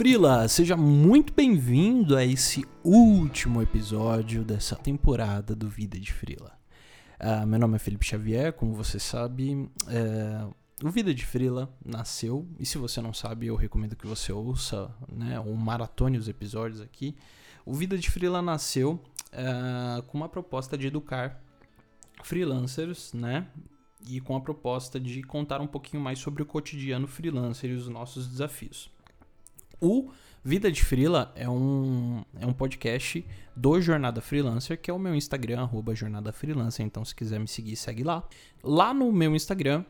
Frila, seja muito bem-vindo a esse último episódio dessa temporada do Vida de Frila. Uh, meu nome é Felipe Xavier, como você sabe, é, o Vida de Frila nasceu, e se você não sabe, eu recomendo que você ouça, né, ou maratone os episódios aqui. O Vida de Frila nasceu uh, com uma proposta de educar freelancers, né, e com a proposta de contar um pouquinho mais sobre o cotidiano freelancer e os nossos desafios. O Vida de Freela é um, é um podcast do Jornada Freelancer, que é o meu Instagram, arroba Jornada Freelancer. Então, se quiser me seguir, segue lá. Lá no meu Instagram,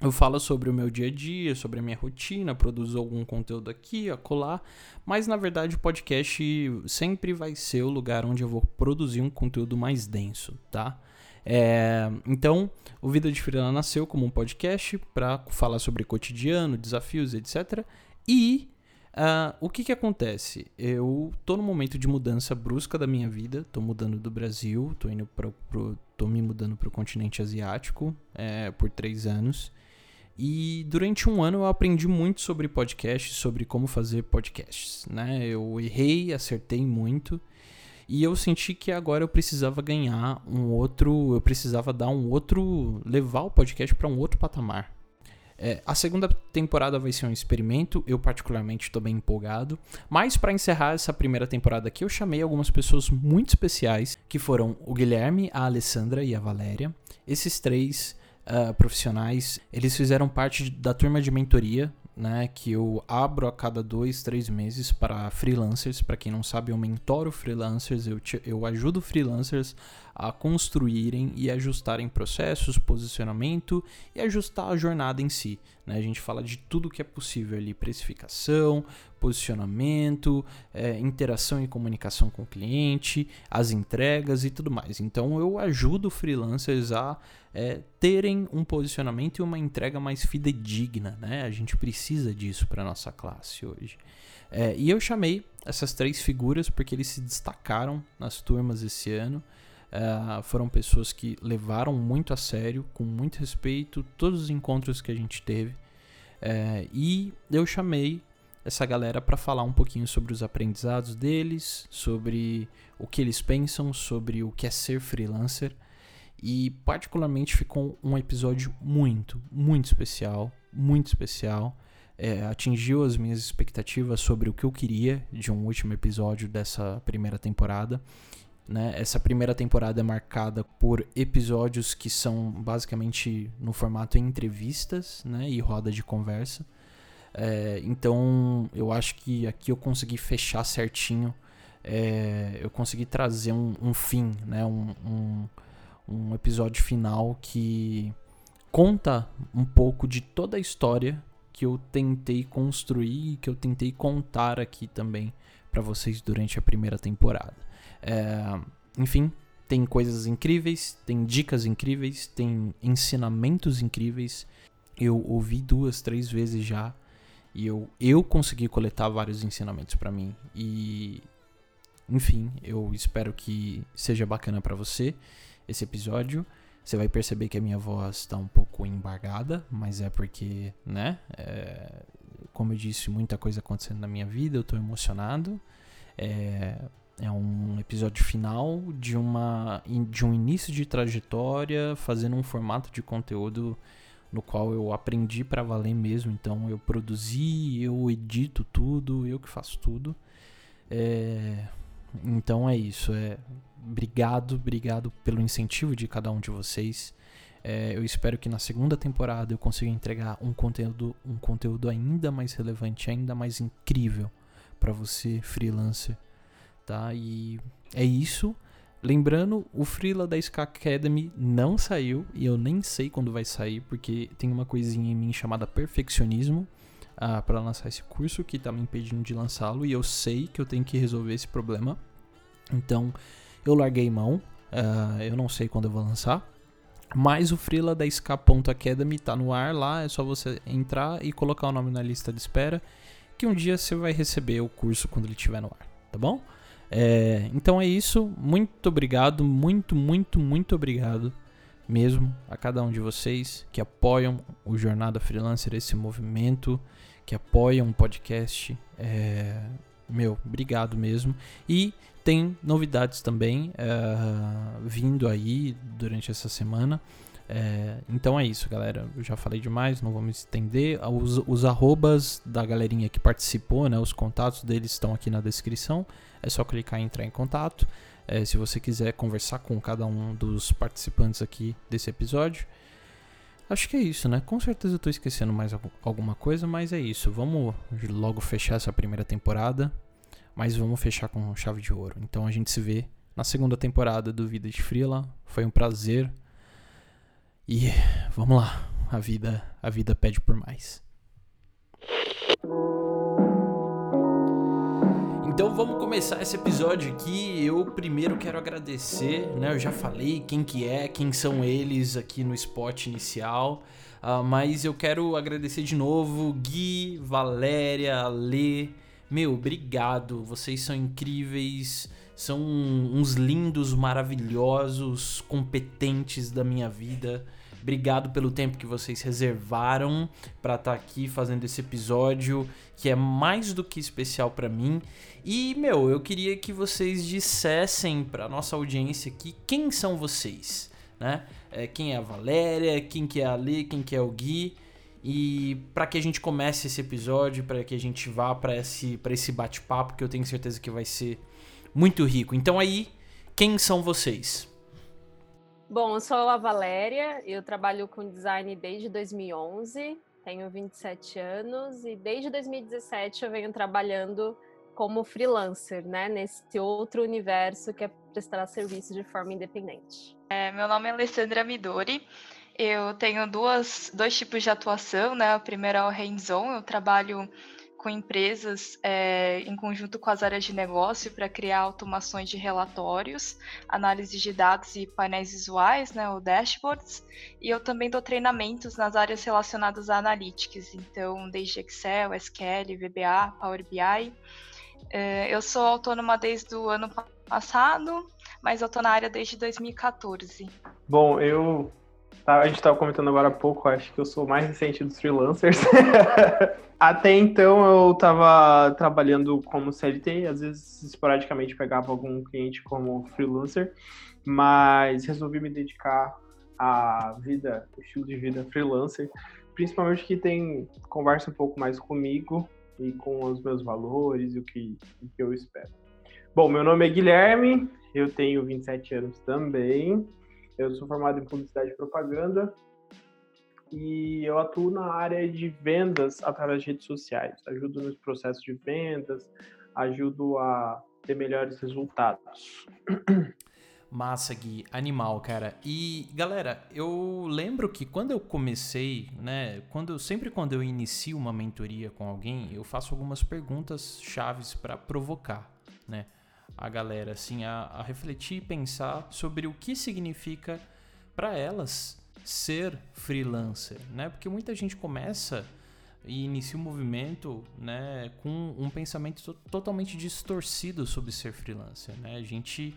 eu falo sobre o meu dia a dia, sobre a minha rotina, produzo algum conteúdo aqui, acolá, mas na verdade o podcast sempre vai ser o lugar onde eu vou produzir um conteúdo mais denso, tá? É, então, o Vida de Freela nasceu como um podcast para falar sobre cotidiano, desafios, etc. E Uh, o que que acontece? Eu tô num momento de mudança brusca da minha vida, tô mudando do Brasil, tô indo pro, pro tô me mudando para o continente asiático é, por três anos. E durante um ano eu aprendi muito sobre podcasts, sobre como fazer podcasts, né? Eu errei, acertei muito. E eu senti que agora eu precisava ganhar um outro, eu precisava dar um outro, levar o podcast para um outro patamar, é, a segunda temporada vai ser um experimento, eu particularmente estou bem empolgado. Mas para encerrar essa primeira temporada aqui, eu chamei algumas pessoas muito especiais, que foram o Guilherme, a Alessandra e a Valéria. Esses três uh, profissionais, eles fizeram parte da turma de mentoria né, que eu abro a cada dois, três meses para freelancers. Para quem não sabe, eu mentoro freelancers, eu, te, eu ajudo freelancers a construírem e ajustarem processos, posicionamento e ajustar a jornada em si. Né? A gente fala de tudo que é possível ali: precificação, posicionamento, é, interação e comunicação com o cliente, as entregas e tudo mais. Então eu ajudo freelancers a é, terem um posicionamento e uma entrega mais fidedigna. Né? A gente precisa disso para nossa classe hoje. É, e eu chamei essas três figuras porque eles se destacaram nas turmas esse ano. Uh, foram pessoas que levaram muito a sério, com muito respeito, todos os encontros que a gente teve. Uh, e eu chamei essa galera para falar um pouquinho sobre os aprendizados deles, sobre o que eles pensam, sobre o que é ser freelancer. E particularmente ficou um episódio muito, muito especial, muito especial. É, atingiu as minhas expectativas sobre o que eu queria de um último episódio dessa primeira temporada. Né? Essa primeira temporada é marcada por episódios que são basicamente no formato entrevistas né? e roda de conversa. É, então eu acho que aqui eu consegui fechar certinho. É, eu consegui trazer um, um fim, né? Um, um, um, episódio final que conta um pouco de toda a história que eu tentei construir e que eu tentei contar aqui também para vocês durante a primeira temporada. É, enfim, tem coisas incríveis, tem dicas incríveis, tem ensinamentos incríveis. Eu ouvi duas, três vezes já e eu, eu consegui coletar vários ensinamentos para mim. E, enfim, eu espero que seja bacana para você esse episódio. Você vai perceber que a minha voz está um pouco embargada, mas é porque, né? É, como eu disse, muita coisa acontecendo na minha vida, eu estou emocionado. É, é um episódio final de, uma, de um início de trajetória, fazendo um formato de conteúdo no qual eu aprendi para valer mesmo. Então eu produzi, eu edito tudo, eu que faço tudo. É, então é isso. É, obrigado, obrigado pelo incentivo de cada um de vocês. É, eu espero que na segunda temporada eu consiga entregar um conteúdo, um conteúdo ainda mais relevante, ainda mais incrível para você, freelancer, tá? E é isso. Lembrando, o Freela da Ska Academy não saiu e eu nem sei quando vai sair, porque tem uma coisinha em mim chamada perfeccionismo ah, para lançar esse curso que tá me impedindo de lançá-lo e eu sei que eu tenho que resolver esse problema. Então eu larguei mão, uh, eu não sei quando eu vou lançar. Mas o Freela da Ska.academy tá no ar lá, é só você entrar e colocar o nome na lista de espera, que um dia você vai receber o curso quando ele estiver no ar, tá bom? É, então é isso. Muito obrigado, muito, muito, muito obrigado mesmo a cada um de vocês que apoiam o Jornada Freelancer, esse movimento que apoiam o podcast. É, meu, obrigado mesmo. E tem novidades também uh, vindo aí durante essa semana. É, então é isso, galera. Eu já falei demais, não me estender. Os, os arrobas da galerinha que participou, né? Os contatos deles estão aqui na descrição. É só clicar e entrar em contato. É, se você quiser conversar com cada um dos participantes aqui desse episódio. Acho que é isso, né? Com certeza eu tô esquecendo mais alguma coisa, mas é isso. Vamos logo fechar essa primeira temporada. Mas vamos fechar com chave de ouro. Então a gente se vê na segunda temporada do Vida de Freela. Foi um prazer e vamos lá, a vida, a vida pede por mais. Então vamos começar esse episódio aqui. Eu primeiro quero agradecer, né? Eu já falei quem que é, quem são eles aqui no spot inicial. Uh, mas eu quero agradecer de novo Gui, Valéria, Lê. Meu, obrigado. Vocês são incríveis. São uns lindos, maravilhosos, competentes da minha vida. Obrigado pelo tempo que vocês reservaram para estar tá aqui fazendo esse episódio, que é mais do que especial para mim. E, meu, eu queria que vocês dissessem para nossa audiência aqui quem são vocês, né? É, quem é a Valéria, quem que é a Ali, quem que é o Gui. E para que a gente comece esse episódio, para que a gente vá para esse, pra esse bate-papo, que eu tenho certeza que vai ser muito rico. Então aí, quem são vocês? Bom, eu sou a Valéria, eu trabalho com design desde 2011, tenho 27 anos e desde 2017 eu venho trabalhando como freelancer, né, nesse outro universo que é prestar serviço de forma independente. É, meu nome é Alessandra Midori, eu tenho duas, dois tipos de atuação, né, a primeira é o hands-on, eu trabalho com empresas é, em conjunto com as áreas de negócio para criar automações de relatórios, análise de dados e painéis visuais, né, ou dashboards, e eu também dou treinamentos nas áreas relacionadas a analytics, então desde Excel, SQL, VBA, Power BI. É, eu sou autônoma desde o ano passado, mas eu estou na área desde 2014. Bom, eu a gente estava comentando agora há pouco, acho que eu sou mais recente dos freelancers. Até então eu estava trabalhando como CLT, às vezes esporadicamente pegava algum cliente como freelancer, mas resolvi me dedicar à vida, estilo de vida freelancer, principalmente que tem conversa um pouco mais comigo e com os meus valores e o que, o que eu espero. Bom, meu nome é Guilherme, eu tenho 27 anos também. Eu sou formado em publicidade e propaganda e eu atuo na área de vendas através de redes sociais. Ajudo nos processos de vendas, ajudo a ter melhores resultados. Massa, Gui, animal, cara. E galera, eu lembro que quando eu comecei, né, quando sempre quando eu inicio uma mentoria com alguém, eu faço algumas perguntas chaves para provocar, né? A galera assim a, a refletir e pensar sobre o que significa para elas ser freelancer, né? Porque muita gente começa e inicia o um movimento, né, com um pensamento totalmente distorcido sobre ser freelancer, né? A gente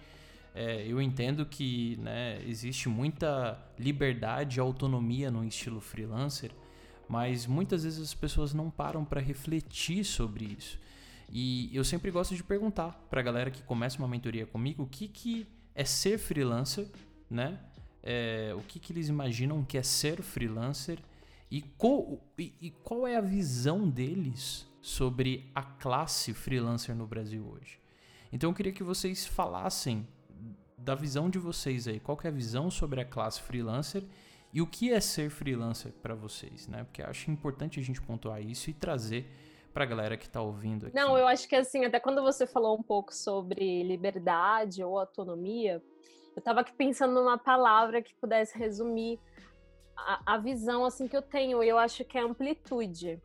é, eu entendo que né, existe muita liberdade e autonomia no estilo freelancer, mas muitas vezes as pessoas não param para refletir sobre isso. E eu sempre gosto de perguntar para a galera que começa uma mentoria comigo o que, que é ser freelancer, né? É, o que, que eles imaginam que é ser freelancer e qual, e, e qual é a visão deles sobre a classe freelancer no Brasil hoje. Então eu queria que vocês falassem da visão de vocês aí, qual é a visão sobre a classe freelancer e o que é ser freelancer para vocês, né? Porque acho importante a gente pontuar isso e trazer para a galera que está ouvindo aqui? Não, eu acho que assim, até quando você falou um pouco sobre liberdade ou autonomia, eu estava aqui pensando numa palavra que pudesse resumir a, a visão assim que eu tenho. E eu acho que é amplitude.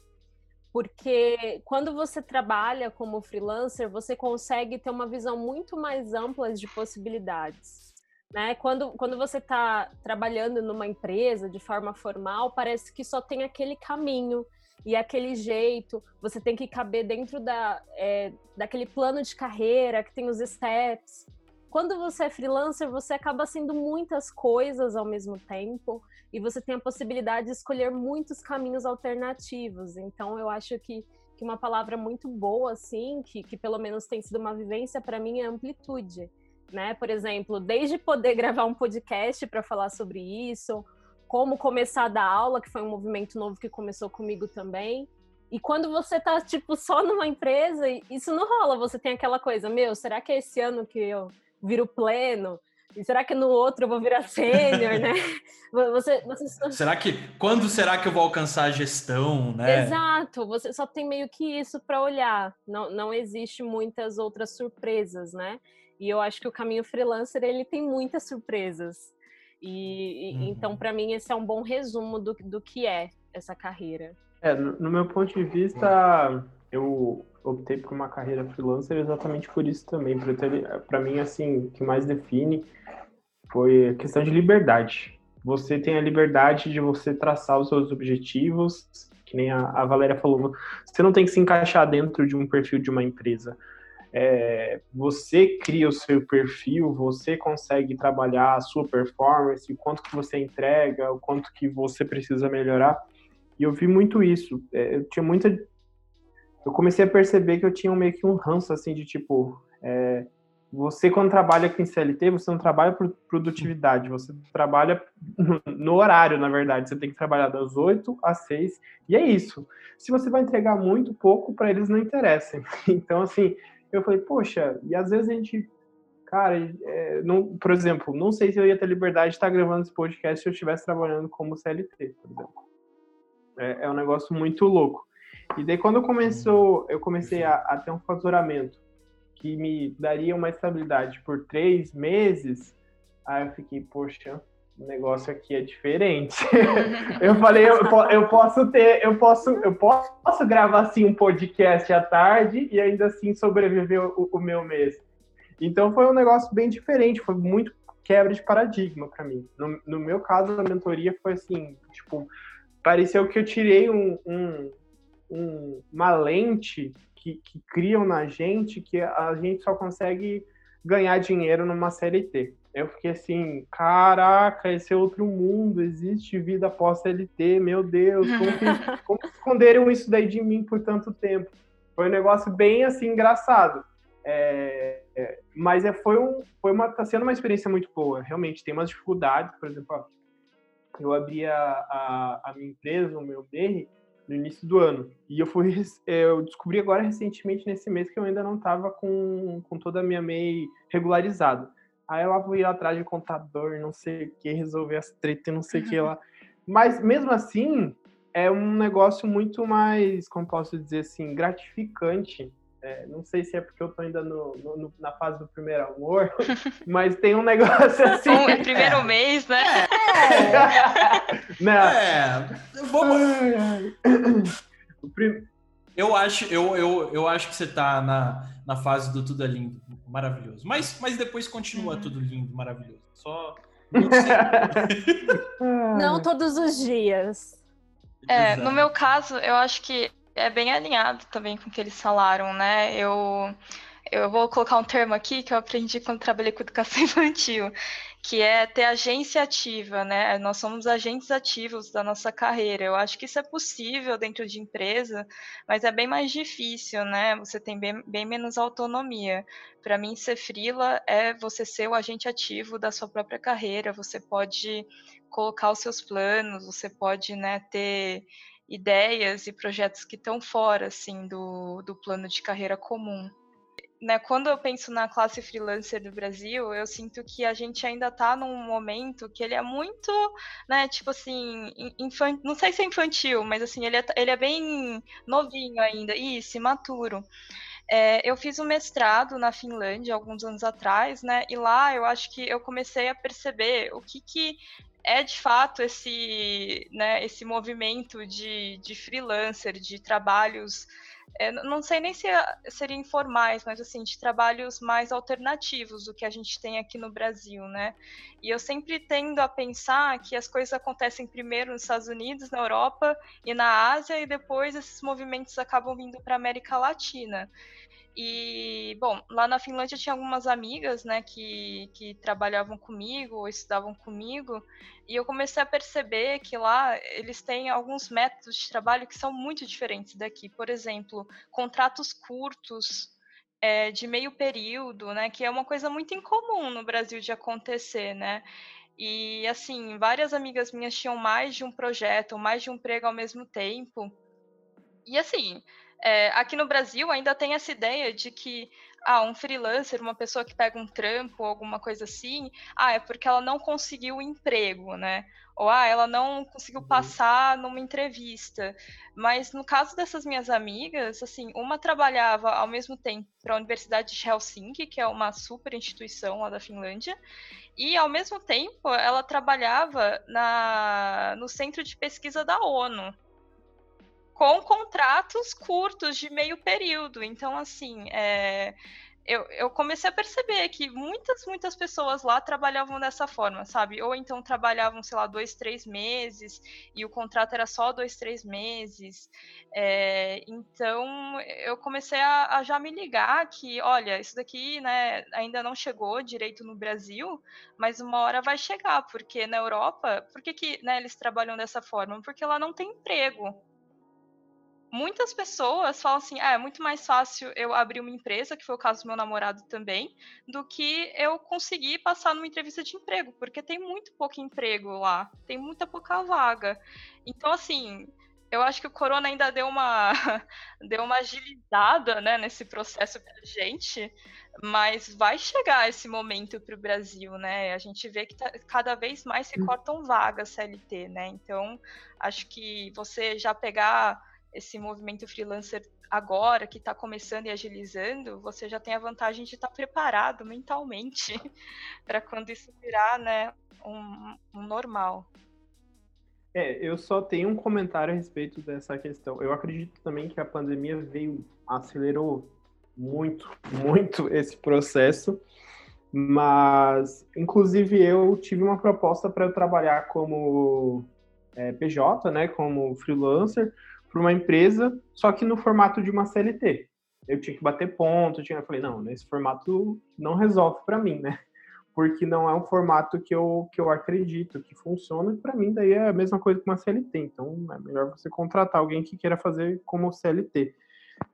Porque quando você trabalha como freelancer, você consegue ter uma visão muito mais ampla de possibilidades. Né? Quando, quando você está trabalhando numa empresa de forma formal, parece que só tem aquele caminho e aquele jeito, você tem que caber dentro da, é, daquele plano de carreira que tem os steps. quando você é freelancer, você acaba sendo muitas coisas ao mesmo tempo e você tem a possibilidade de escolher muitos caminhos alternativos. Então, eu acho que, que uma palavra muito boa, assim, que, que pelo menos tem sido uma vivência para mim, é amplitude. Né? Por exemplo, desde poder gravar um podcast para falar sobre isso, como começar a dar aula, que foi um movimento novo que começou comigo também. E quando você tá, tipo, só numa empresa, isso não rola. Você tem aquela coisa, meu, será que é esse ano que eu viro pleno? E será que no outro eu vou virar sênior, né? Você, você... Será que quando será que eu vou alcançar a gestão, né? Exato. Você só tem meio que isso para olhar. Não, não existe muitas outras surpresas, né? E eu acho que o caminho freelancer ele tem muitas surpresas. E, uhum. então para mim esse é um bom resumo do, do que é essa carreira. É, no, no meu ponto de vista, eu optei por uma carreira freelancer exatamente por isso também. Para mim, assim, o que mais define foi a questão de liberdade. Você tem a liberdade de você traçar os seus objetivos, que nem a, a Valéria falou, você não tem que se encaixar dentro de um perfil de uma empresa. É, você cria o seu perfil, você consegue trabalhar a sua performance, o quanto que você entrega, o quanto que você precisa melhorar. E eu vi muito isso. É, eu tinha muita eu comecei a perceber que eu tinha meio que um ranço, assim, de tipo, é, você quando trabalha com CLT, você não trabalha por produtividade, você trabalha no, horário, na verdade. Você tem que trabalhar das 8 às 6, e é isso. Se você vai entregar muito pouco, para eles não interessa. Então, assim, eu falei, poxa, e às vezes a gente, cara, é, não, por exemplo, não sei se eu ia ter liberdade de estar gravando esse podcast se eu estivesse trabalhando como CLT, por exemplo. É, é um negócio muito louco. E daí quando começou, eu comecei a, a, ter um faturamento que me daria uma estabilidade por três meses, aí eu fiquei, poxa, o negócio aqui é diferente. eu falei, eu, eu, posso ter, eu posso, eu posso gravar assim um podcast à tarde e ainda assim sobreviver o, o meu mês. Então foi um negócio bem diferente, foi muito quebra de paradigma para mim. No, no, meu caso, a mentoria foi assim, tipo, pareceu que eu tirei um, um um, uma lente que, que criam na gente que a gente só consegue ganhar dinheiro numa CLT. Eu fiquei assim, caraca, esse é outro mundo, existe vida após CLT, meu Deus, como, que, como esconderam isso daí de mim por tanto tempo? Foi um negócio bem assim engraçado. É, é, mas é, foi, um, foi uma, tá sendo uma experiência muito boa. Realmente tem umas dificuldades, por exemplo, eu abri a, a, a minha empresa, o meu BR, no início do ano. E eu fui eu descobri agora recentemente nesse mês que eu ainda não estava com, com toda a minha MEI regularizada. Aí eu lá fui atrás de contador, não sei o que, resolver as tretas, não sei o que lá. Mas mesmo assim, é um negócio muito mais, como posso dizer assim, gratificante é, não sei se é porque eu tô ainda no, no, na fase do primeiro amor, mas tem um negócio assim. Um, é primeiro é. mês, né? É. Não. é. Vamos... Eu acho, eu, eu, eu acho que você tá na, na fase do tudo é lindo, maravilhoso. Mas, mas depois continua uhum. tudo lindo, maravilhoso. Só. Não todos os dias. É, no meu caso, eu acho que é bem alinhado também com o que eles falaram, né? Eu, eu vou colocar um termo aqui que eu aprendi quando trabalhei com educação infantil, que é ter agência ativa, né? Nós somos agentes ativos da nossa carreira. Eu acho que isso é possível dentro de empresa, mas é bem mais difícil, né? Você tem bem, bem menos autonomia. Para mim, ser frila é você ser o agente ativo da sua própria carreira. Você pode colocar os seus planos, você pode, né, ter ideias e projetos que estão fora assim do, do plano de carreira comum. Né, quando eu penso na classe freelancer do Brasil, eu sinto que a gente ainda está num momento que ele é muito, né, tipo assim, infant... não sei se é infantil, mas assim, ele é, ele é bem novinho ainda, isso, imaturo. É, eu fiz um mestrado na Finlândia alguns anos atrás, né? E lá eu acho que eu comecei a perceber o que, que é de fato esse, né, esse movimento de, de freelancer, de trabalhos, é, não sei nem se é, seriam informais, mas assim, de trabalhos mais alternativos do que a gente tem aqui no Brasil, né? E eu sempre tendo a pensar que as coisas acontecem primeiro nos Estados Unidos, na Europa e na Ásia, e depois esses movimentos acabam vindo para a América Latina. E, bom, lá na Finlândia tinha algumas amigas, né, que, que trabalhavam comigo ou estudavam comigo, e eu comecei a perceber que lá eles têm alguns métodos de trabalho que são muito diferentes daqui. Por exemplo, contratos curtos, é, de meio período, né, que é uma coisa muito incomum no Brasil de acontecer, né? E, assim, várias amigas minhas tinham mais de um projeto, mais de um emprego ao mesmo tempo. E, assim, é, aqui no Brasil ainda tem essa ideia de que ah, um freelancer, uma pessoa que pega um trampo ou alguma coisa assim, ah, é porque ela não conseguiu o emprego, né? Ou ah, ela não conseguiu uhum. passar numa entrevista. Mas no caso dessas minhas amigas, assim, uma trabalhava ao mesmo tempo para a Universidade de Helsinki, que é uma super instituição lá da Finlândia, e ao mesmo tempo ela trabalhava na, no centro de pesquisa da ONU com contratos curtos de meio período. Então, assim, é, eu, eu, comecei a perceber que muitas, muitas pessoas lá trabalhavam dessa forma, sabe? Ou então trabalhavam, sei lá, dois, três meses e o contrato era só dois, três meses. É, então eu comecei a, a, já me ligar que, olha, isso daqui né, ainda não chegou direito no Brasil, mas uma hora vai chegar, porque na Europa, por que, que né, eles trabalham dessa forma? Porque lá não tem emprego muitas pessoas falam assim: ah, é muito mais fácil eu abrir uma empresa, que foi o caso do meu namorado também, do que eu conseguir passar numa entrevista de emprego, porque tem muito pouco emprego lá, tem muita pouca vaga. Então, assim, eu acho que o corona ainda deu uma deu uma agilizada né, nesse processo para gente, mas vai chegar esse momento para o Brasil, né? A gente vê que tá, cada vez mais se hum. cortam vagas CLT, né? Então acho que você já pegar esse movimento freelancer agora, que está começando e agilizando, você já tem a vantagem de estar tá preparado mentalmente para quando isso virar né, um, um normal. É, eu só tenho um comentário a respeito dessa questão. Eu acredito também que a pandemia veio, acelerou muito, muito esse processo, mas, inclusive, eu tive uma proposta para eu trabalhar como é, PJ, né, como freelancer, para uma empresa, só que no formato de uma CLT. Eu tinha que bater ponto, eu, tinha, eu falei, não, nesse formato não resolve para mim, né? Porque não é um formato que eu, que eu acredito que funciona, para mim daí é a mesma coisa que uma CLT. Então é melhor você contratar alguém que queira fazer como CLT.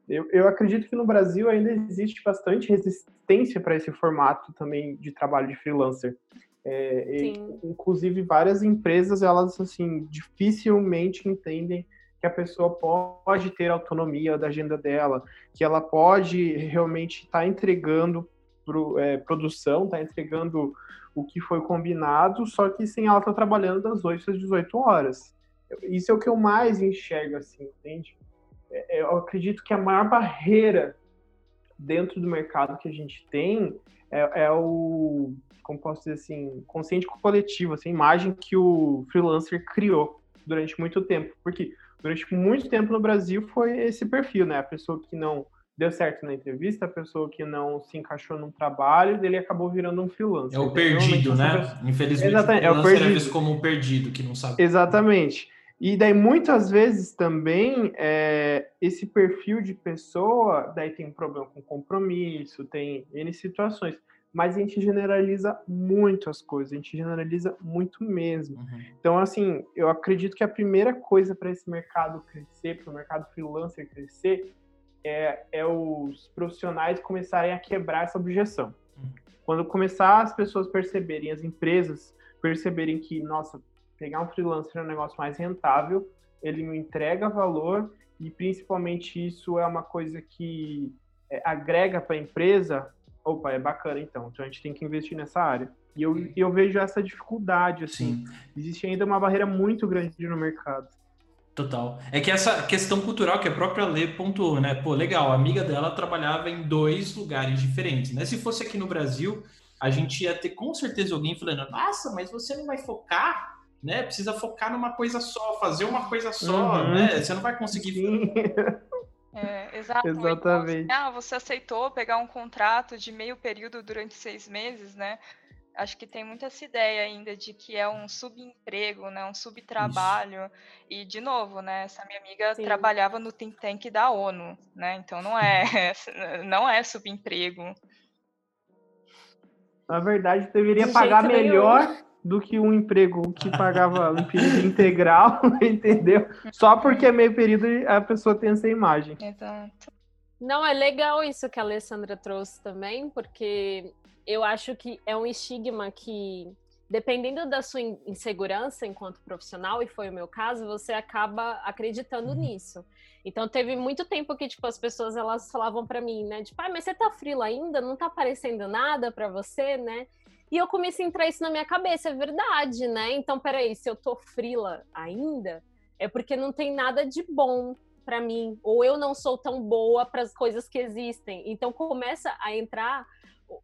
Eu, eu acredito que no Brasil ainda existe bastante resistência para esse formato também de trabalho de freelancer. É, e, inclusive várias empresas elas assim dificilmente entendem que a pessoa pode ter autonomia da agenda dela, que ela pode realmente estar tá entregando pro, é, produção, está entregando o que foi combinado, só que sem ela estar tá trabalhando das 8 às 18 horas. Isso é o que eu mais enxergo, assim, entende? É, é, eu acredito que a maior barreira dentro do mercado que a gente tem é, é o, como posso dizer assim, consciente coletivo, assim, a imagem que o freelancer criou durante muito tempo. Porque durante muito tempo no Brasil foi esse perfil, né? A pessoa que não deu certo na entrevista, a pessoa que não se encaixou num trabalho, ele acabou virando um freelancer. É o perdido, né? Pessoa... Infelizmente, Exatamente, o é o perdido. é visto como um perdido, que não sabe. Exatamente. E daí, muitas vezes também, é, esse perfil de pessoa, daí tem um problema com compromisso, tem N situações mas a gente generaliza muito as coisas, a gente generaliza muito mesmo. Uhum. Então, assim, eu acredito que a primeira coisa para esse mercado crescer, para o mercado freelancer crescer, é, é, os profissionais começarem a quebrar essa objeção. Uhum. Quando começar as pessoas perceberem, as empresas perceberem que, nossa, pegar um freelancer é um negócio mais rentável, ele me entrega valor e principalmente isso é uma coisa que é, agrega para a empresa, opa, é bacana então, então a gente tem que investir nessa área. E eu, eu vejo essa dificuldade, assim. Sim. Existe ainda uma barreira muito grande no mercado. Total. É que essa questão cultural que a própria Lê pontuou, né? Pô, legal, a amiga dela trabalhava em dois lugares diferentes, né? Se fosse aqui no Brasil, a gente ia ter com certeza alguém falando, nossa, mas você não vai focar, né? Precisa focar numa coisa só, fazer uma coisa só, uhum. né? Você não vai conseguir. É. Exatamente. Então, ah, você aceitou pegar um contrato de meio período durante seis meses, né? Acho que tem muita essa ideia ainda de que é um subemprego, né, um subtrabalho. Isso. E de novo, né, essa minha amiga Sim. trabalhava no think tank da ONU, né? Então não é, não é subemprego. Na verdade, deveria de pagar melhor nenhum. Do que um emprego que pagava um período integral, entendeu? Só porque é meio período a pessoa tem essa imagem. Exato. Não, é legal isso que a Alessandra trouxe também, porque eu acho que é um estigma que, dependendo da sua insegurança enquanto profissional, e foi o meu caso, você acaba acreditando uhum. nisso. Então teve muito tempo que tipo as pessoas elas falavam para mim, né, tipo, ah, mas você tá frio ainda, não tá aparecendo nada para você, né? E eu comecei a entrar isso na minha cabeça, é verdade, né? Então, peraí, se eu tô frila ainda, é porque não tem nada de bom para mim, ou eu não sou tão boa para as coisas que existem. Então começa a entrar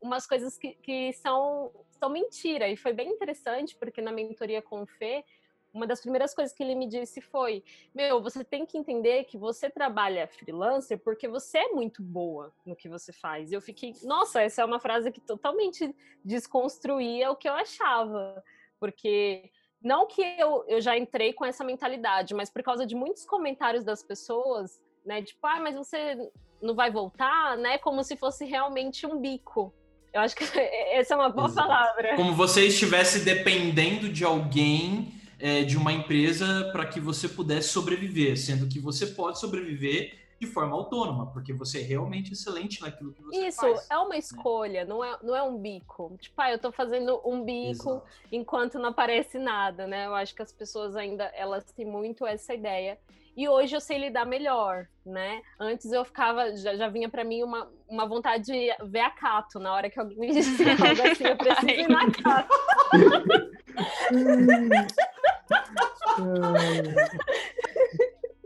umas coisas que, que são, são mentira. E foi bem interessante, porque na mentoria com o Fê, uma das primeiras coisas que ele me disse foi: Meu, você tem que entender que você trabalha freelancer porque você é muito boa no que você faz. E eu fiquei, nossa, essa é uma frase que totalmente desconstruía o que eu achava. Porque não que eu, eu já entrei com essa mentalidade, mas por causa de muitos comentários das pessoas, né? Tipo, ah, mas você não vai voltar, né? Como se fosse realmente um bico. Eu acho que essa é uma boa Exato. palavra. Como você estivesse dependendo de alguém, é, de uma empresa, para que você pudesse sobreviver, sendo que você pode sobreviver de forma autônoma, porque você é realmente excelente naquilo que você Isso, faz. Isso, é uma né? escolha, né? não, é, não é um bico. Tipo, ah, eu tô fazendo um bico Exato. enquanto não aparece nada, né? Eu acho que as pessoas ainda, elas têm muito essa ideia. E hoje eu sei lidar melhor, né? Antes eu ficava, já, já vinha para mim uma, uma vontade de ver a Cato. Na hora que alguém me disse algo assim, eu preciso ir na Cato.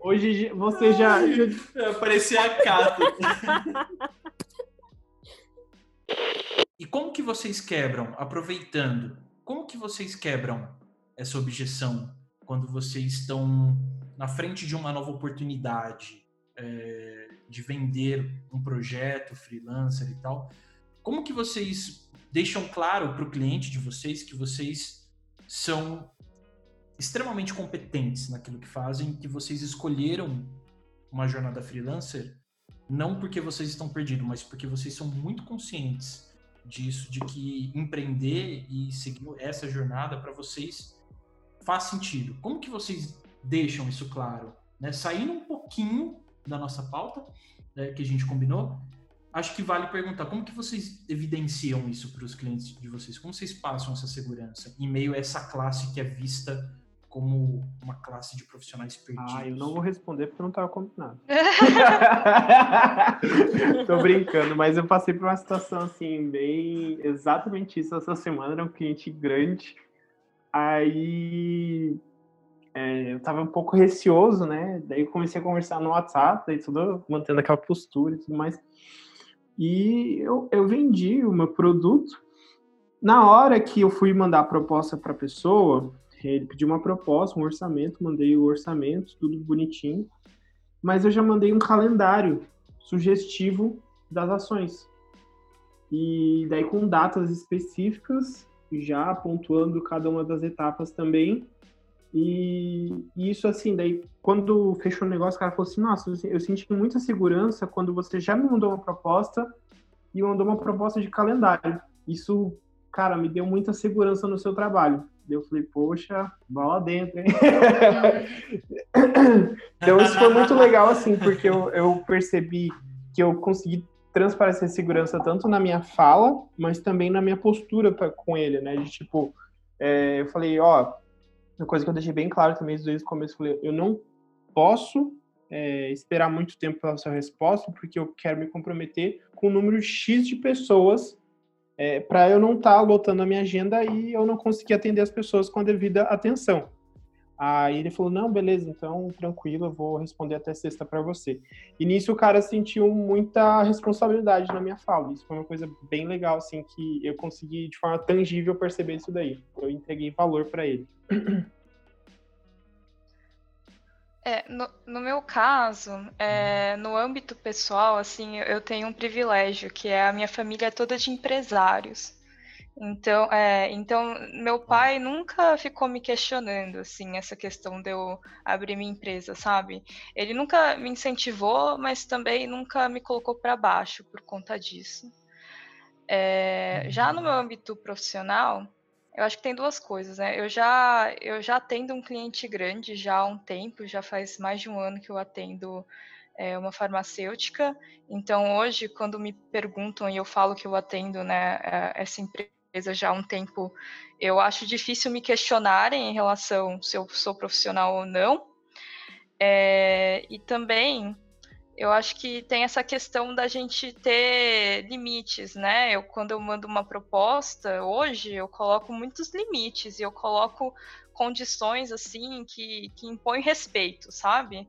Hoje você já. Parecia a Cato. e como que vocês quebram, aproveitando, como que vocês quebram essa objeção quando vocês estão na frente de uma nova oportunidade é, de vender um projeto freelancer e tal, como que vocês deixam claro para o cliente de vocês que vocês são extremamente competentes naquilo que fazem, que vocês escolheram uma jornada freelancer não porque vocês estão perdidos, mas porque vocês são muito conscientes disso, de que empreender e seguir essa jornada para vocês faz sentido. Como que vocês deixam isso claro? Né? Saindo um pouquinho da nossa pauta, né, que a gente combinou, acho que vale perguntar como que vocês evidenciam isso para os clientes de vocês? Como vocês passam essa segurança em meio a essa classe que é vista como uma classe de profissionais perdidos? Ah, eu não vou responder porque não estava combinado. Tô brincando, mas eu passei por uma situação assim, bem exatamente isso essa semana, era um cliente grande. Aí é, eu estava um pouco receoso, né? Daí eu comecei a conversar no WhatsApp, daí tudo mantendo aquela postura e tudo mais. E eu, eu vendi o meu produto. Na hora que eu fui mandar a proposta para a pessoa, ele pediu uma proposta, um orçamento, mandei o orçamento, tudo bonitinho, mas eu já mandei um calendário sugestivo das ações. E daí com datas específicas, já pontuando cada uma das etapas também. E, e isso assim, daí quando fechou o negócio, o cara falou assim: Nossa, eu senti muita segurança quando você já me mandou uma proposta e mandou uma proposta de calendário. Isso, cara, me deu muita segurança no seu trabalho. Eu falei, poxa, bola dentro, hein? então isso foi muito legal, assim, porque eu, eu percebi que eu consegui transparecer segurança tanto na minha fala, mas também na minha postura pra, com ele, né? De tipo, é, eu falei, ó, uma coisa que eu deixei bem claro também desde o começo, falei, eu não posso é, esperar muito tempo pela sua resposta, porque eu quero me comprometer com um número X de pessoas é, para eu não estar tá lotando a minha agenda e eu não conseguir atender as pessoas com a devida atenção. Aí ele falou: não, beleza, então tranquilo, eu vou responder até sexta para você. E nisso o cara sentiu muita responsabilidade na minha fala. Isso foi uma coisa bem legal, assim, que eu consegui de forma tangível perceber isso daí. Eu entreguei valor para ele. É, no, no, meu caso, é, no âmbito pessoal, assim, eu tenho um privilégio, que é a minha família é toda de empresários. Então, é, então, meu pai nunca ficou me questionando, assim, essa questão de eu abrir minha empresa, sabe? Ele nunca me incentivou, mas também nunca me colocou para baixo por conta disso. É, já no meu âmbito profissional, eu acho que tem duas coisas, né? Eu já, eu já atendo um cliente grande já há um tempo, já faz mais de um ano que eu atendo é, uma farmacêutica. Então, hoje, quando me perguntam e eu falo que eu atendo né, é, essa empresa, já há um tempo, eu acho difícil me questionarem em relação se eu sou profissional ou não. É, e também eu acho que tem essa questão da gente ter limites, né? Eu, quando eu mando uma proposta, hoje eu coloco muitos limites e eu coloco condições assim que, que impõem respeito, sabe?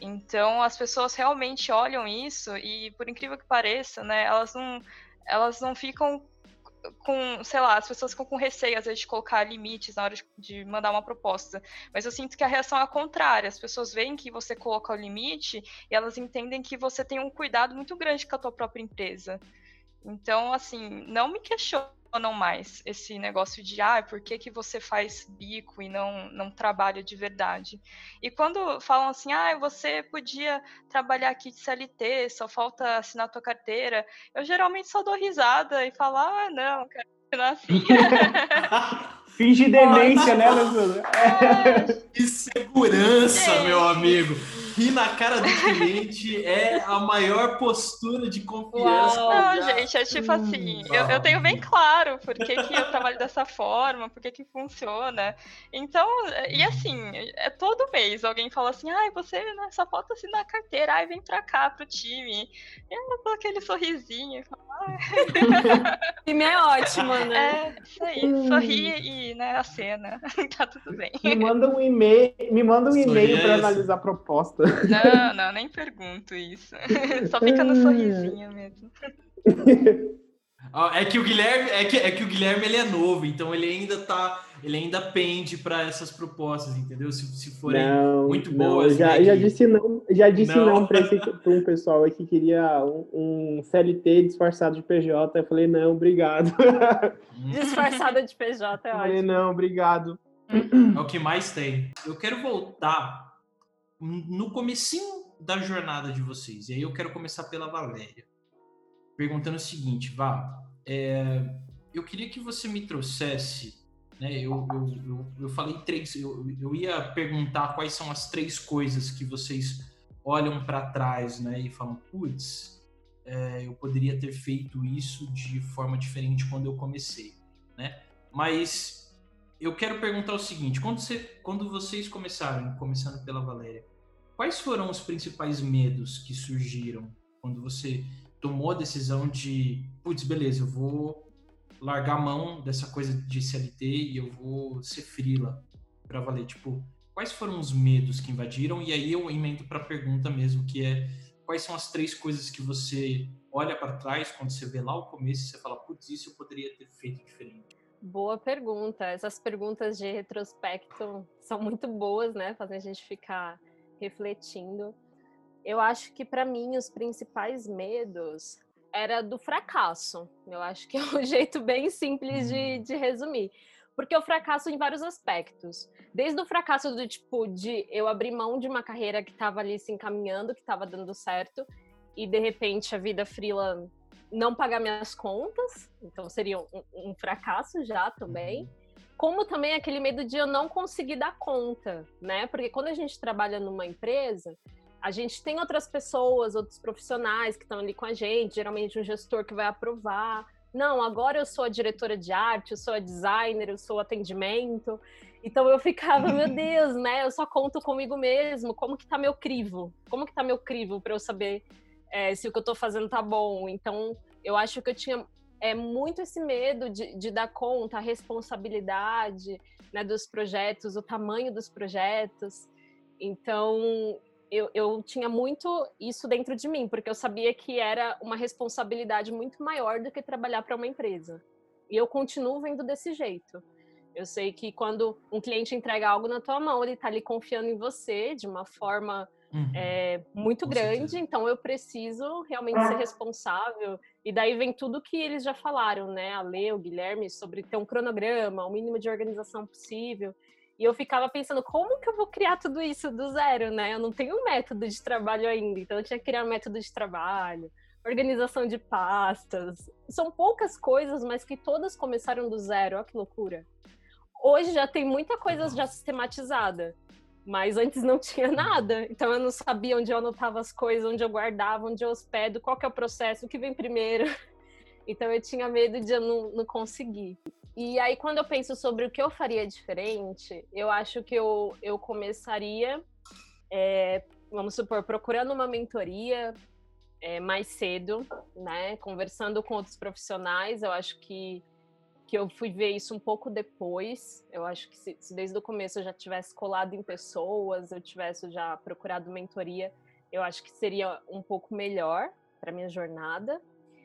Então as pessoas realmente olham isso e, por incrível que pareça, né, elas não, elas não ficam com, sei lá, as pessoas ficam com receio às vezes de colocar limites na hora de, mandar uma proposta. Mas eu sinto que a reação é a contrária. As pessoas veem que você coloca o limite e elas entendem que você tem um cuidado muito grande com a tua própria empresa. Então, assim, não me questiono não mais esse negócio de ah, por que, que você faz bico e não, não trabalha de verdade? E quando falam assim, ah, você podia trabalhar aqui de CLT, só falta assinar tua carteira, eu geralmente só dou risada e falo, ah, não, quero continuar assim. Finge demência, né, Luciano? Que segurança, meu amigo rir na cara do cliente é a maior postura de confiança. Uau. Não, gente, é tipo assim, hum, eu, eu, tenho bem claro por que, que eu trabalho dessa forma, por que, que funciona. Então, e assim, é todo mês alguém fala assim, ai, você né, só falta assinar a carteira, ai, vem pra cá pro time. E eu dou aquele sorrisinho e falo, Time é ótimo, né? É, isso aí, hum. sorri e né, a cena, tá tudo bem. Me manda um e-mail, me manda um e-mail para analisar a proposta. Não, não, nem pergunto isso. Só fica no sorrisinho mesmo. É que o Guilherme, é que, é que o Guilherme ele é novo, então ele ainda tá, ele ainda pende para essas propostas, entendeu? Se, se forem não, muito boas. Não, já, né, já disse não, já disse não, não para um pessoal que queria um, um, CLT disfarçado de PJ. Eu falei não, obrigado. Disfarçada de PJ é ótimo. Falei não, obrigado. É o que mais tem. Eu quero voltar no comecinho da jornada de vocês. E aí eu quero começar pela Valéria, perguntando o seguinte, Vá, é, eu queria que você me trouxesse, né? Eu, eu, eu, eu falei três, eu, eu ia perguntar quais são as três coisas que vocês olham para trás, né? E falam, putz, é, eu poderia ter feito isso de forma diferente quando eu comecei, né? Mas eu quero perguntar o seguinte: quando, você, quando vocês começaram, começando pela Valéria, quais foram os principais medos que surgiram quando você tomou a decisão de, putz, beleza, eu vou largar a mão dessa coisa de CLT e eu vou ser frila para valer? Tipo, quais foram os medos que invadiram? E aí eu emendo para a pergunta mesmo, que é quais são as três coisas que você olha para trás quando você vê lá o começo e você fala, putz, isso eu poderia ter feito diferente? Boa pergunta. Essas perguntas de retrospecto são muito boas, né? Fazem a gente ficar refletindo, eu acho que para mim os principais medos era do fracasso. Eu acho que é um jeito bem simples de, uhum. de resumir. Porque eu fracasso em vários aspectos. Desde o fracasso do tipo de eu abrir mão de uma carreira que estava ali se encaminhando, que estava dando certo, e de repente a vida frila não pagar minhas contas, então seria um, um fracasso já também. Como também aquele medo de eu não conseguir dar conta, né? Porque quando a gente trabalha numa empresa, a gente tem outras pessoas, outros profissionais que estão ali com a gente, geralmente um gestor que vai aprovar. Não, agora eu sou a diretora de arte, eu sou a designer, eu sou atendimento. Então eu ficava, meu Deus, né? Eu só conto comigo mesmo. Como que tá meu crivo? Como que tá meu crivo para eu saber é, se o que eu tô fazendo tá bom? Então eu acho que eu tinha é muito esse medo de, de dar conta, a responsabilidade né, dos projetos, o tamanho dos projetos. Então, eu, eu tinha muito isso dentro de mim, porque eu sabia que era uma responsabilidade muito maior do que trabalhar para uma empresa. E eu continuo vendo desse jeito. Eu sei que quando um cliente entrega algo na tua mão, ele está ali confiando em você de uma forma uhum. é muito Com grande, certeza. então eu preciso realmente ser responsável. E daí vem tudo que eles já falaram, né? A Lê, o Guilherme, sobre ter um cronograma, o mínimo de organização possível. E eu ficava pensando, como que eu vou criar tudo isso do zero, né? Eu não tenho um método de trabalho ainda, então eu tinha que criar um método de trabalho, organização de pastas. São poucas coisas, mas que todas começaram do zero, olha que loucura. Hoje já tem muita coisa já sistematizada, mas antes não tinha nada. Então eu não sabia onde eu anotava as coisas, onde eu guardava, onde eu hospedo, qual que é o processo, o que vem primeiro. Então eu tinha medo de eu não, não conseguir. E aí, quando eu penso sobre o que eu faria diferente, eu acho que eu, eu começaria, é, vamos supor, procurando uma mentoria é, mais cedo, né? Conversando com outros profissionais. Eu acho que que eu fui ver isso um pouco depois. Eu acho que se, se, desde o começo eu já tivesse colado em pessoas, eu tivesse já procurado mentoria, eu acho que seria um pouco melhor para minha jornada.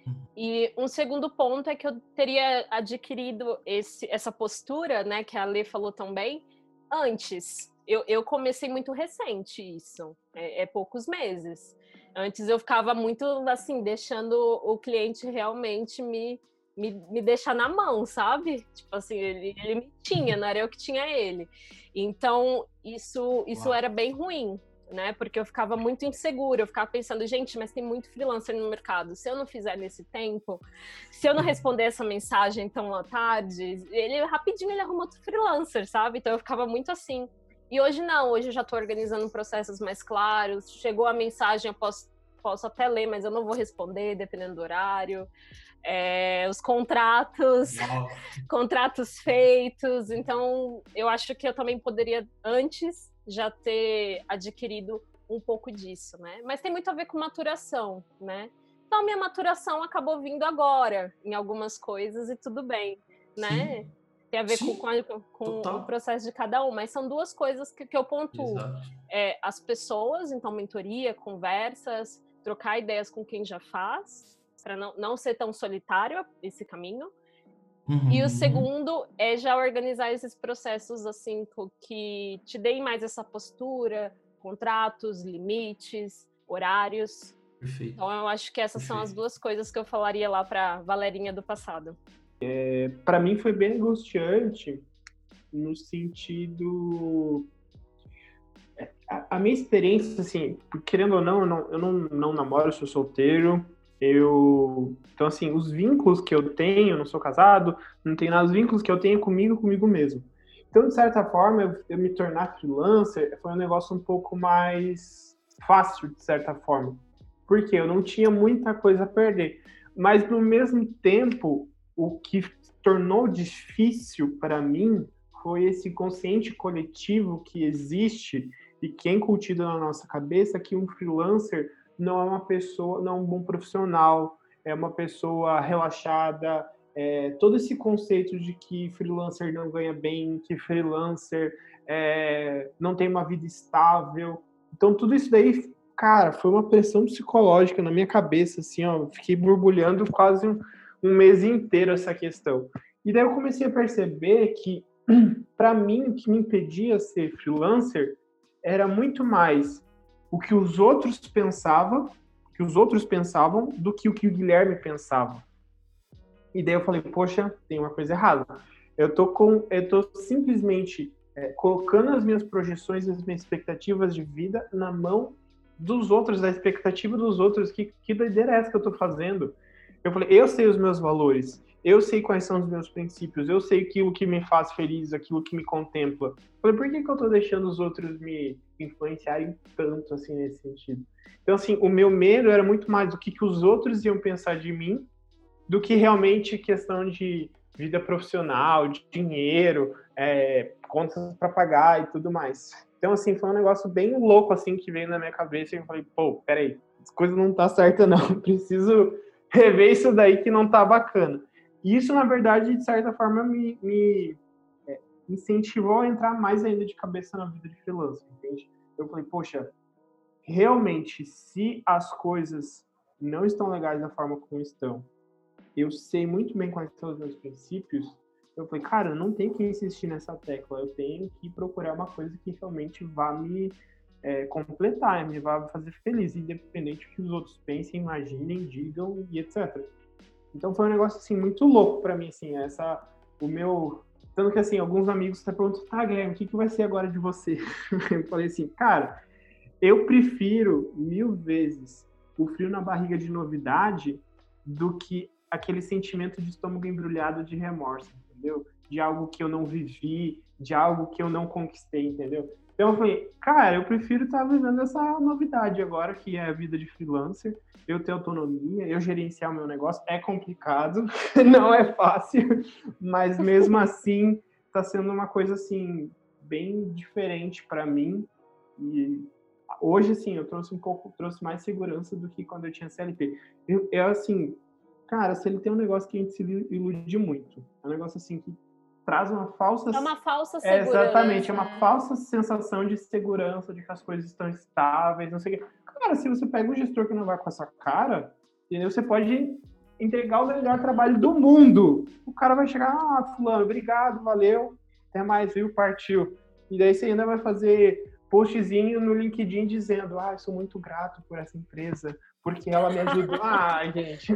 Uhum. E um segundo ponto é que eu teria adquirido esse, essa postura, né, que a Lê falou também, antes. Eu, eu comecei muito recente isso, é, é poucos meses. Antes eu ficava muito assim, deixando o cliente realmente me me, me deixar na mão, sabe? Tipo assim, ele, ele me tinha, não era eu que tinha ele. Então, isso, isso era bem ruim, né? Porque eu ficava muito insegura, eu ficava pensando, gente, mas tem muito freelancer no mercado. Se eu não fizer nesse tempo, se eu não responder essa mensagem tão à tarde, ele rapidinho ele arruma outro freelancer, sabe? Então eu ficava muito assim. E hoje não, hoje eu já estou organizando processos mais claros. Chegou a mensagem, eu posso, posso até ler, mas eu não vou responder, dependendo do horário é, os contratos, contratos feitos. Então, eu acho que eu também poderia antes já ter adquirido um pouco disso, né? Mas tem muito a ver com maturação, né? Então, minha maturação acabou vindo agora em algumas coisas e tudo bem, né? Sim. Tem a ver Sim. com, com, com o processo de cada um, mas são duas coisas que, que eu pontuo. É, as pessoas, então, mentoria, conversas, trocar ideias com quem já faz, para não, não ser tão solitário esse caminho. Uhum. E o uhum. segundo é já organizar esses processos assim que te deem mais essa postura, contratos, limites, horários. Perfeito. Então eu acho que essas Perfeito. são as duas coisas que eu falaria lá para Valerinha do passado. É, para mim foi bem angustiante no sentido é, a, a, minha experiência assim, querendo ou não, eu não, eu não, não namoro, sou solteiro. Eu, então assim, os vínculos que eu tenho, não sou casado, não tenho nada, os vínculos que eu tenho comigo, comigo mesmo. Então, de certa forma, eu, eu me tornar freelancer foi um negócio um pouco mais fácil, de certa forma, porque eu não tinha muita coisa a perder. Mas, no mesmo tempo, o que tornou difícil para mim foi esse consciente coletivo que existe e que é incutido na nossa cabeça que um freelancer não é uma pessoa, não é um bom profissional, é uma pessoa relaxada. É, todo esse conceito de que freelancer não ganha bem, que freelancer é, não tem uma vida estável. Então, tudo isso daí, cara, foi uma pressão psicológica na minha cabeça, assim, ó, fiquei borbulhando quase um, um mês inteiro essa questão. E daí eu comecei a perceber que, para mim, o que me impedia ser freelancer era muito mais o que os outros pensavam, que os outros pensavam, do que o que o Guilherme pensava. E daí eu falei, poxa, tem uma coisa errada. Eu tô com, eu tô simplesmente é, colocando as minhas projeções, as minhas expectativas de vida na mão dos outros, da expectativa dos outros. Que, que doideira é essa que eu tô fazendo? Eu falei, eu sei os meus valores, eu sei quais são os meus princípios, eu sei aquilo que me faz feliz, aquilo que me contempla. Eu falei, por que, que eu tô deixando os outros me influenciarem tanto assim nesse sentido? Então, assim, o meu medo era muito mais do que, que os outros iam pensar de mim do que realmente questão de vida profissional, de dinheiro, é, contas para pagar e tudo mais. Então, assim, foi um negócio bem louco, assim, que veio na minha cabeça e eu falei, pô, peraí, as coisas não tá certa não, preciso rever isso daí que não tá bacana. E isso, na verdade, de certa forma, me, me é, incentivou a entrar mais ainda de cabeça na vida de freelancer, entende? Eu falei, poxa, realmente, se as coisas não estão legais da forma como estão, eu sei muito bem quais são os meus princípios, eu falei, cara, eu não tenho que insistir nessa tecla, eu tenho que procurar uma coisa que realmente vá me é, completar, me vai fazer feliz, independente do que os outros pensem, imaginem, digam e etc. Então foi um negócio assim muito louco para mim, assim, essa o meu tanto que assim alguns amigos até perguntam, tá, Guilherme, o que, que vai ser agora de você? Eu falei assim, cara, eu prefiro mil vezes o frio na barriga de novidade do que aquele sentimento de estômago embrulhado de remorso, entendeu? De algo que eu não vivi, de algo que eu não conquistei, entendeu? Então eu falei, cara, eu prefiro estar vivendo essa novidade agora, que é a vida de freelancer, eu ter autonomia, eu gerenciar o meu negócio. É complicado, não é fácil, mas mesmo assim está sendo uma coisa assim bem diferente para mim. E hoje assim, eu trouxe um pouco, trouxe mais segurança do que quando eu tinha CLP. Eu, eu assim, cara, CLT é um negócio que a gente se ilude muito. É um negócio assim que traz uma falsa. É uma falsa segurança. É, exatamente, é uma falsa sensação de segurança, de que as coisas estão estáveis, não sei o quê. Cara, se você pega um gestor que não vai com essa cara, entendeu? Você pode entregar o melhor trabalho do mundo. O cara vai chegar, ah, fulano, obrigado, valeu, até mais, viu, partiu. E daí você ainda vai fazer postzinho no LinkedIn dizendo, ah, sou muito grato por essa empresa, porque ela me ajudou. ah, gente,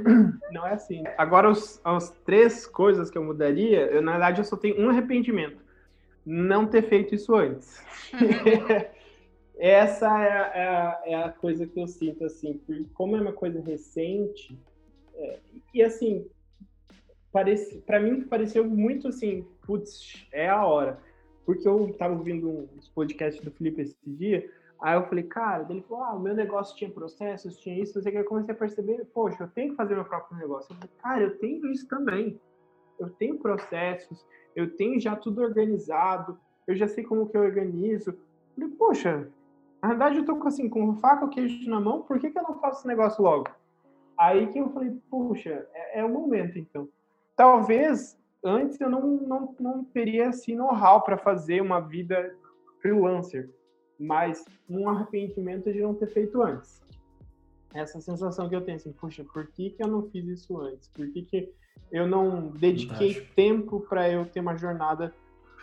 não é assim. Agora, os, as três coisas que eu mudaria, eu, na verdade, eu só tenho um arrependimento. Não ter feito isso antes. Essa é a, é, a, é a, coisa que eu sinto, assim, porque como é uma coisa recente, é, e assim, para mim pareceu muito assim, putz, é a hora. Porque eu tava ouvindo um podcast do Felipe esse dia, Aí eu falei, cara, ele falou, ah, o meu negócio tinha processos, tinha isso, você que eu comecei a perceber, poxa, eu tenho que fazer meu próprio negócio. Eu falei, cara, eu tenho isso também. Eu tenho processos, eu tenho já tudo organizado, eu já sei como que eu organizo. Eu falei, poxa, na verdade eu tô com assim, com faca ou queijo na mão, por que, que eu não faço esse negócio logo? Aí que eu falei, puxa, é, é o momento então. Talvez antes eu não, não, não teria assim know-how para fazer uma vida freelancer mas um arrependimento de não ter feito antes. Essa sensação que eu tenho, assim, puxa, por que, que eu não fiz isso antes? Por que, que eu não dediquei Verdade. tempo para eu ter uma jornada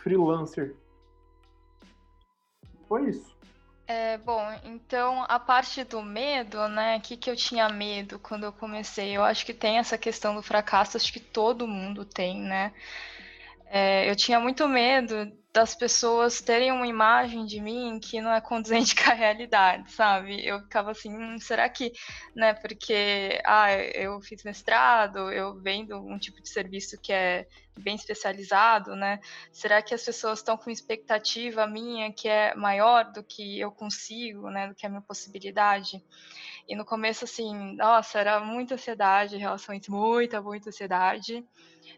freelancer? Foi isso. É, bom, então a parte do medo, né? O que, que eu tinha medo quando eu comecei? Eu acho que tem essa questão do fracasso, acho que todo mundo tem, né? É, eu tinha muito medo das pessoas terem uma imagem de mim que não é condizente com a realidade, sabe? Eu ficava assim, hum, será que, né, porque ah, eu fiz mestrado, eu vendo um tipo de serviço que é bem especializado, né? Será que as pessoas estão com expectativa minha que é maior do que eu consigo, né, do que a minha possibilidade? E no começo assim, nossa, era muita ansiedade em relação a isso, muita, muita ansiedade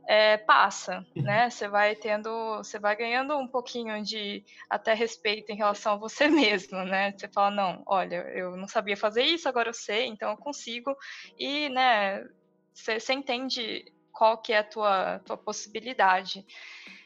é, passa, né? Você vai tendo, você vai ganhando um pouquinho de até respeito em relação a você mesmo, né? Você fala, não, olha, eu não sabia fazer isso, agora eu sei, então eu consigo. E, né, você, você entende qual que é a tua, tua possibilidade.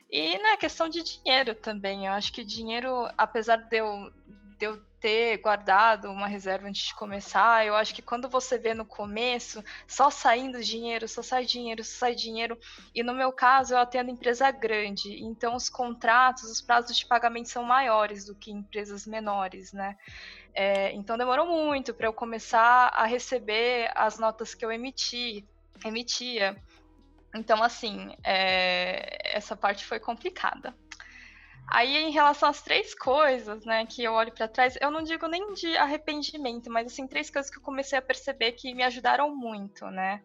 E na né, questão de dinheiro também, eu acho que dinheiro, apesar de eu, de eu ter guardado uma reserva antes de começar. Eu acho que quando você vê no começo, só saindo dinheiro, só sai dinheiro, só sai dinheiro. E no meu caso, eu atendo empresa grande, então os contratos, os prazos de pagamento são maiores do que empresas menores, né? É, então demorou muito para eu começar a receber as notas que eu emiti, emitia. Então, assim, é, essa parte foi complicada. Aí, em relação às três coisas, né, que eu olho para trás, eu não digo nem de arrependimento, mas assim, três coisas que eu comecei a perceber que me ajudaram muito, né?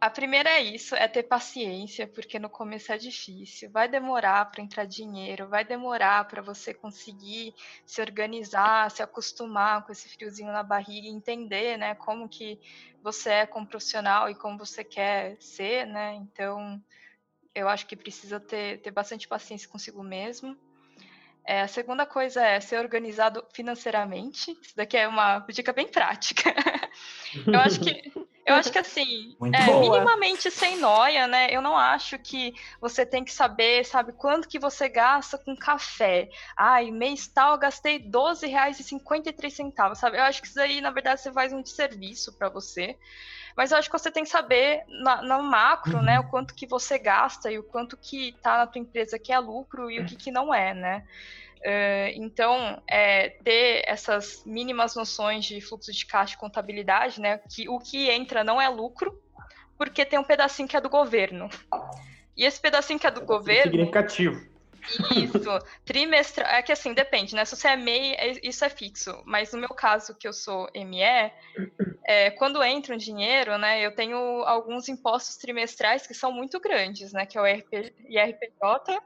A primeira é isso, é ter paciência, porque no começo é difícil. Vai demorar para entrar dinheiro, vai demorar para você conseguir se organizar, se acostumar com esse friozinho na barriga, entender, né, como que você é como profissional e como você quer ser, né? Então, eu acho que precisa ter, ter bastante paciência consigo mesmo. É, a segunda coisa é ser organizado financeiramente. Isso daqui é uma dica bem prática. eu acho que eu acho que assim, é, minimamente sem noia, né? Eu não acho que você tem que saber, sabe, quanto que você gasta com café. Ai, mês tal eu gastei R$12,53, sabe? Eu acho que isso aí, na verdade, você faz um desserviço para você. Mas eu acho que você tem que saber na, no macro, uhum. né, o quanto que você gasta e o quanto que tá na tua empresa que é lucro e o que, que não é, né? Uh, então, é, ter essas mínimas noções de fluxo de caixa e contabilidade, né? Que o que entra não é lucro, porque tem um pedacinho que é do governo. E esse pedacinho que é do governo. Significativo. Isso, trimestral. É que assim, depende, né? Se você é MEI, é, isso é fixo. Mas no meu caso, que eu sou ME, é, quando entra um dinheiro, né? Eu tenho alguns impostos trimestrais que são muito grandes, né? Que é o IRP, IRPJ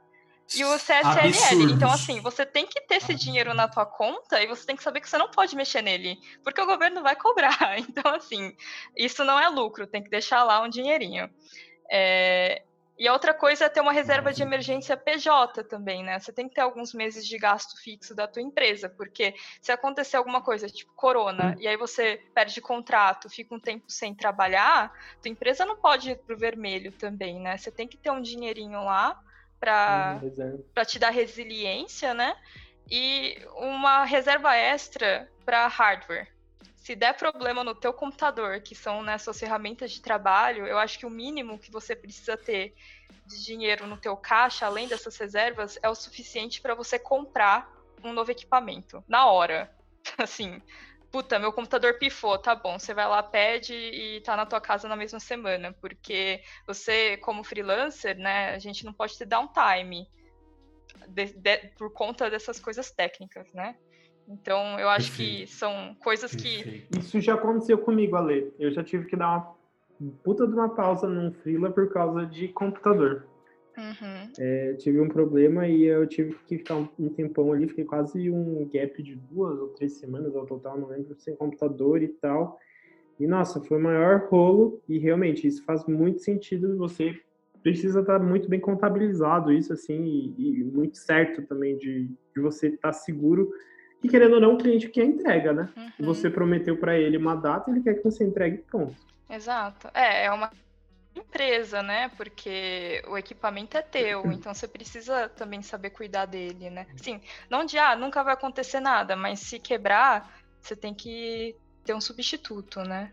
e o CSLL. Absurdos. Então, assim, você tem que ter esse dinheiro na tua conta e você tem que saber que você não pode mexer nele, porque o governo vai cobrar. Então, assim, isso não é lucro, tem que deixar lá um dinheirinho. É, e a outra coisa é ter uma reserva de emergência PJ também, né? Você tem que ter alguns meses de gasto fixo da tua empresa, porque se acontecer alguma coisa, tipo corona, e aí você perde contrato, fica um tempo sem trabalhar, tua empresa não pode ir pro vermelho também, né? Você tem que ter um dinheirinho lá para te dar resiliência, né? E uma reserva extra para hardware se der problema no teu computador, que são né, suas ferramentas de trabalho, eu acho que o mínimo que você precisa ter de dinheiro no teu caixa, além dessas reservas, é o suficiente para você comprar um novo equipamento na hora. Assim, puta, meu computador pifou, tá bom, você vai lá, pede e tá na tua casa na mesma semana, porque você, como freelancer, né, a gente não pode ter downtime de, de, por conta dessas coisas técnicas, né? Então, eu acho Perfeito. que são coisas Perfeito. que. Isso já aconteceu comigo, Ale. Eu já tive que dar uma puta de uma pausa num freela por causa de computador. Uhum. É, tive um problema e eu tive que ficar um, tempão ali, fiquei quase um gap de duas ou três semanas ao total, não lembro, sem computador e tal. E nossa, foi o maior rolo e realmente isso faz muito sentido. Você precisa estar muito bem contabilizado isso assim e, e muito certo também de, de você estar seguro que querendo ou não, o cliente quer entrega, né? Uhum. Você prometeu para ele uma data, ele quer que você entregue pronto. Exato. É, é uma empresa, né? Porque o equipamento é teu, então você precisa também saber cuidar dele, né? Sim, não de ah, nunca vai acontecer nada, mas se quebrar, você tem que ter um substituto, né?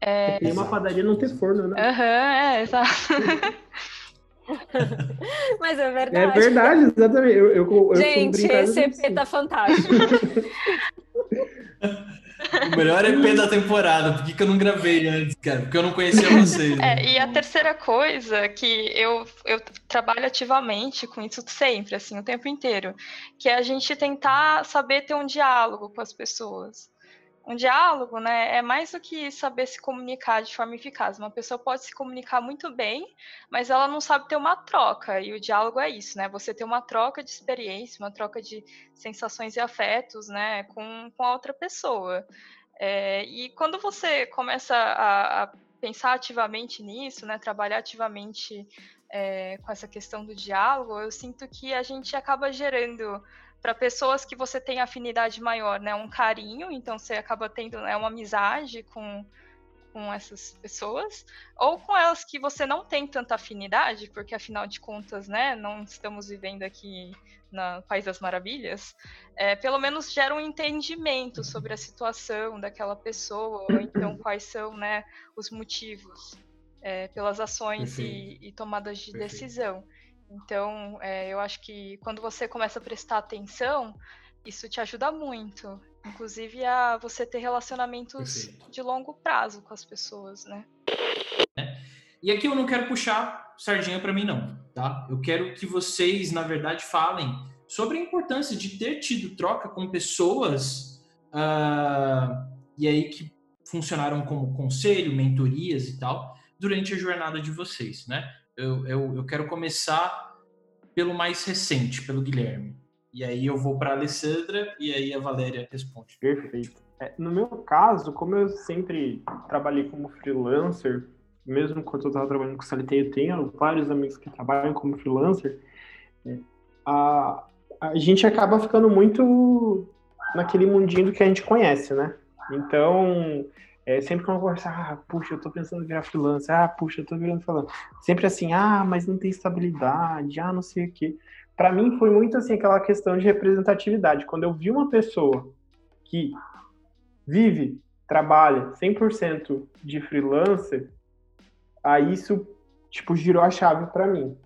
É... Tem uma padaria não ter forno, né? Aham, uhum, é, exato. Mas é verdade. É verdade, exatamente. Eu, eu, eu Gente, esse EP assim. tá fantástico. O melhor EP da temporada. Por que, que eu não gravei antes, cara? Porque eu não conhecia vocês. Né? É, e a terceira coisa que eu, eu trabalho ativamente com isso sempre, assim, o tempo inteiro, que é a gente tentar saber ter um diálogo com as pessoas um diálogo, né, é mais do que saber se comunicar de forma eficaz. Uma pessoa pode se comunicar muito bem, mas ela não sabe ter uma troca. E o diálogo é isso, né? Você ter uma troca de experiência, uma troca de sensações e afetos, né, com, com a outra pessoa. É, e quando você começa a, a, pensar ativamente nisso, né, trabalhar ativamente é, com essa questão do diálogo, eu sinto que a gente acaba gerando para pessoas que você tem afinidade maior, né, um carinho, então você acaba tendo né, uma amizade com, com essas pessoas, ou com elas que você não tem tanta afinidade, porque afinal de contas, né, não estamos vivendo aqui no País das Maravilhas, é, pelo menos gera um entendimento sobre a situação daquela pessoa, ou então quais são, né, os motivos é, pelas ações e, e, tomadas de Perfeito. decisão. Então, é, eu acho que quando você começa a prestar atenção, isso te ajuda muito. Inclusive a você ter relacionamentos Perfeito. de longo prazo com as pessoas, né? É. E aqui eu não quero puxar sardinha para mim, não, tá? Eu quero que vocês, na verdade, falem sobre a importância de ter tido troca com pessoas uh, e aí que funcionaram como conselho, mentorias e tal, durante a jornada de vocês, né? Eu, eu, eu quero começar pelo mais recente, pelo Guilherme. E aí eu vou para a Alessandra e aí a Valéria responde. Perfeito. É, no meu caso, como eu sempre trabalhei como freelancer, mesmo quando eu estava trabalhando com CLT, eu tenho vários amigos que trabalham como freelancer, é, a, a gente acaba ficando muito naquele mundinho do que a gente conhece, né? Então, é, sempre que eu conversar, ah, puxa, eu tô pensando em virar freelancer, ah, puxa, eu tô virando falando. Sempre assim, ah, mas não tem estabilidade, ah, não sei o quê. Para mim foi muito assim aquela questão de representatividade. Quando eu vi uma pessoa que vive trabalha 100% de freelancer, aí isso tipo girou a chave para mim.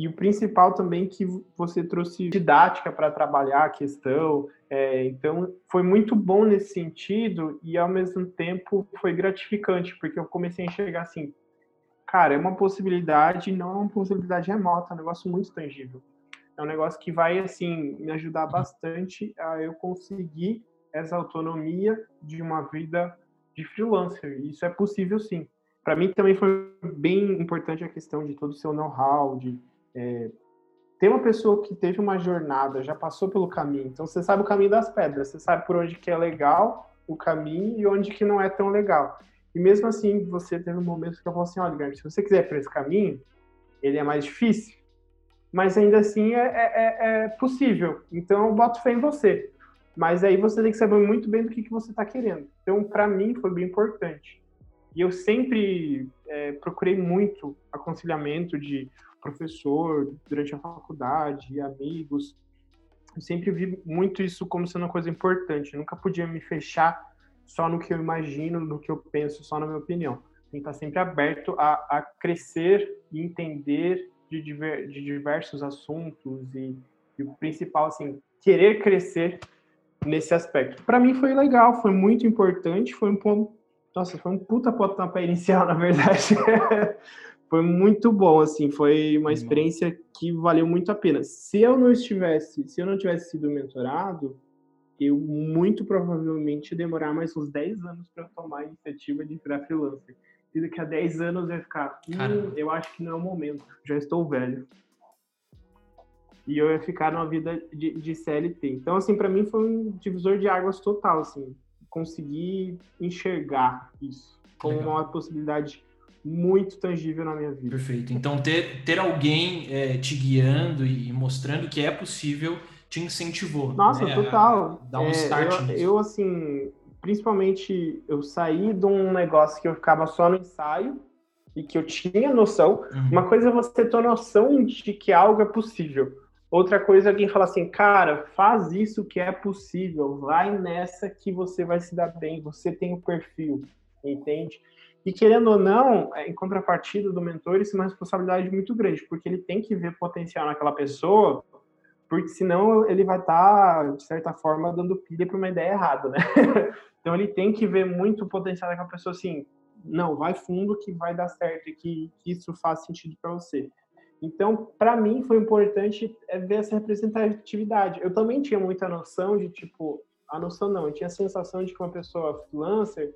E o principal também que você trouxe didática para trabalhar a questão. É, então, foi muito bom nesse sentido e, ao mesmo tempo, foi gratificante, porque eu comecei a enxergar assim, cara, é uma possibilidade, não é uma possibilidade remota, é um negócio muito tangível. É um negócio que vai, assim, me ajudar bastante a eu conseguir essa autonomia de uma vida de freelancer. Isso é possível, sim. Para mim também foi bem importante a questão de todo o seu know-how, de é, ter uma pessoa que teve uma jornada, já passou pelo caminho, então você sabe o caminho das pedras, você sabe por onde que é legal o caminho e onde que não é tão legal. E mesmo assim, você teve um momento que eu falei assim, olha, Guilherme, se você quiser por esse caminho, ele é mais difícil, mas ainda assim é, é, é, é possível. Então eu boto fé em você. Mas aí você tem que saber muito bem do que, que você está querendo. Então, para mim, foi bem importante. E eu sempre é, procurei muito aconselhamento de professor durante a faculdade, amigos. Eu sempre vi muito isso como sendo uma coisa importante. Eu nunca podia me fechar só no que eu imagino, no que eu penso, só na minha opinião. Tem que estar sempre aberto a, a crescer e entender de, diver, de diversos assuntos e, e, o principal, assim, querer crescer nesse aspecto. Para mim foi legal, foi muito importante, foi um ponto, nossa, foi um puta pontapé inicial, na verdade. Foi muito bom, assim, foi uma experiência que valeu muito a pena. Se eu não estivesse, se eu não tivesse sido mentorado, eu muito provavelmente ia demorar mais uns 10 anos para tomar a iniciativa de virar freelancer. E daqui a 10 anos eu ia ficar, hum, eu acho que não é o momento, já estou velho. E eu ia ficar numa vida de, de CLT. Então, assim, para mim foi um divisor de águas total, assim, conseguir enxergar isso como Legal. uma possibilidade muito tangível na minha vida. Perfeito. Então, ter, ter alguém é, te guiando e mostrando que é possível te incentivou. Nossa, né? total. Dar um é, start eu, nisso. eu, assim, principalmente, eu saí de um negócio que eu ficava só no ensaio e que eu tinha noção. Uhum. Uma coisa é você ter noção de que algo é possível. Outra coisa é alguém falar assim, cara, faz isso que é possível, vai nessa que você vai se dar bem, você tem o perfil, entende? E querendo ou não, é, em contrapartida do mentor, isso é uma responsabilidade muito grande, porque ele tem que ver potencial naquela pessoa, porque senão ele vai estar, tá, de certa forma, dando pilha para uma ideia errada, né? então ele tem que ver muito potencial daquela pessoa assim, não, vai fundo que vai dar certo e que, que isso faz sentido para você. Então, para mim, foi importante é, ver essa representatividade. Eu também tinha muita noção de, tipo, a noção não, eu tinha a sensação de que uma pessoa freelancer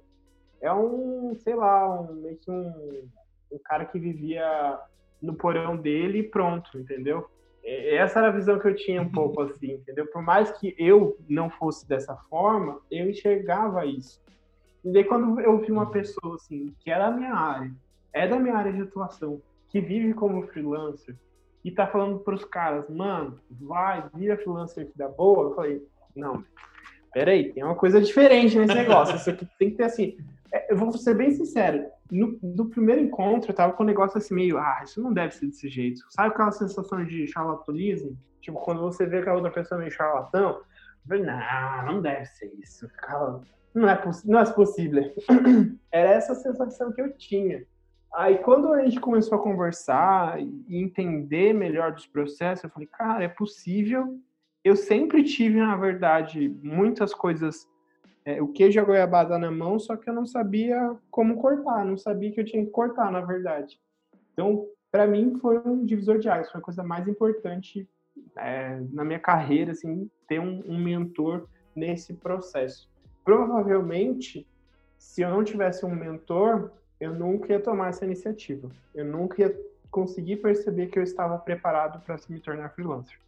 é um, sei lá, um, meio que um, um cara que vivia no porão dele e pronto, entendeu? Essa era a visão que eu tinha um pouco assim, entendeu? Por mais que eu não fosse dessa forma, eu enxergava isso. E daí quando eu vi uma pessoa assim, que era da minha área, é da minha área de atuação, que vive como freelancer, e tá falando pros caras, mano, vai, vira freelancer que dá boa, eu falei, não, peraí, tem uma coisa diferente nesse negócio. Isso aqui tem que ter assim, é, eu vou ser bem sincero, no, no, primeiro encontro eu tava com um negócio assim meio, ah, isso não deve ser desse jeito. Sabe aquela sensação de charlatanismo? Tipo, quando você vê que a outra pessoa é meio charlatão, eu não, não deve ser isso. não é, não é possível. Era essa sensação que eu tinha. Aí quando a gente começou a conversar e entender melhor dos processos, eu falei, cara, é possível. Eu sempre tive, na verdade, muitas coisas é, o queijo e a goiabada na mão, só que eu não sabia como cortar, não sabia que eu tinha que cortar, na verdade. Então, para mim, foi um divisor de águas, foi a coisa mais importante é, na minha carreira, assim, ter um, um mentor nesse processo. Provavelmente, se eu não tivesse um mentor, eu nunca ia tomar essa iniciativa. Eu nunca ia conseguir perceber que eu estava preparado para me tornar freelancer.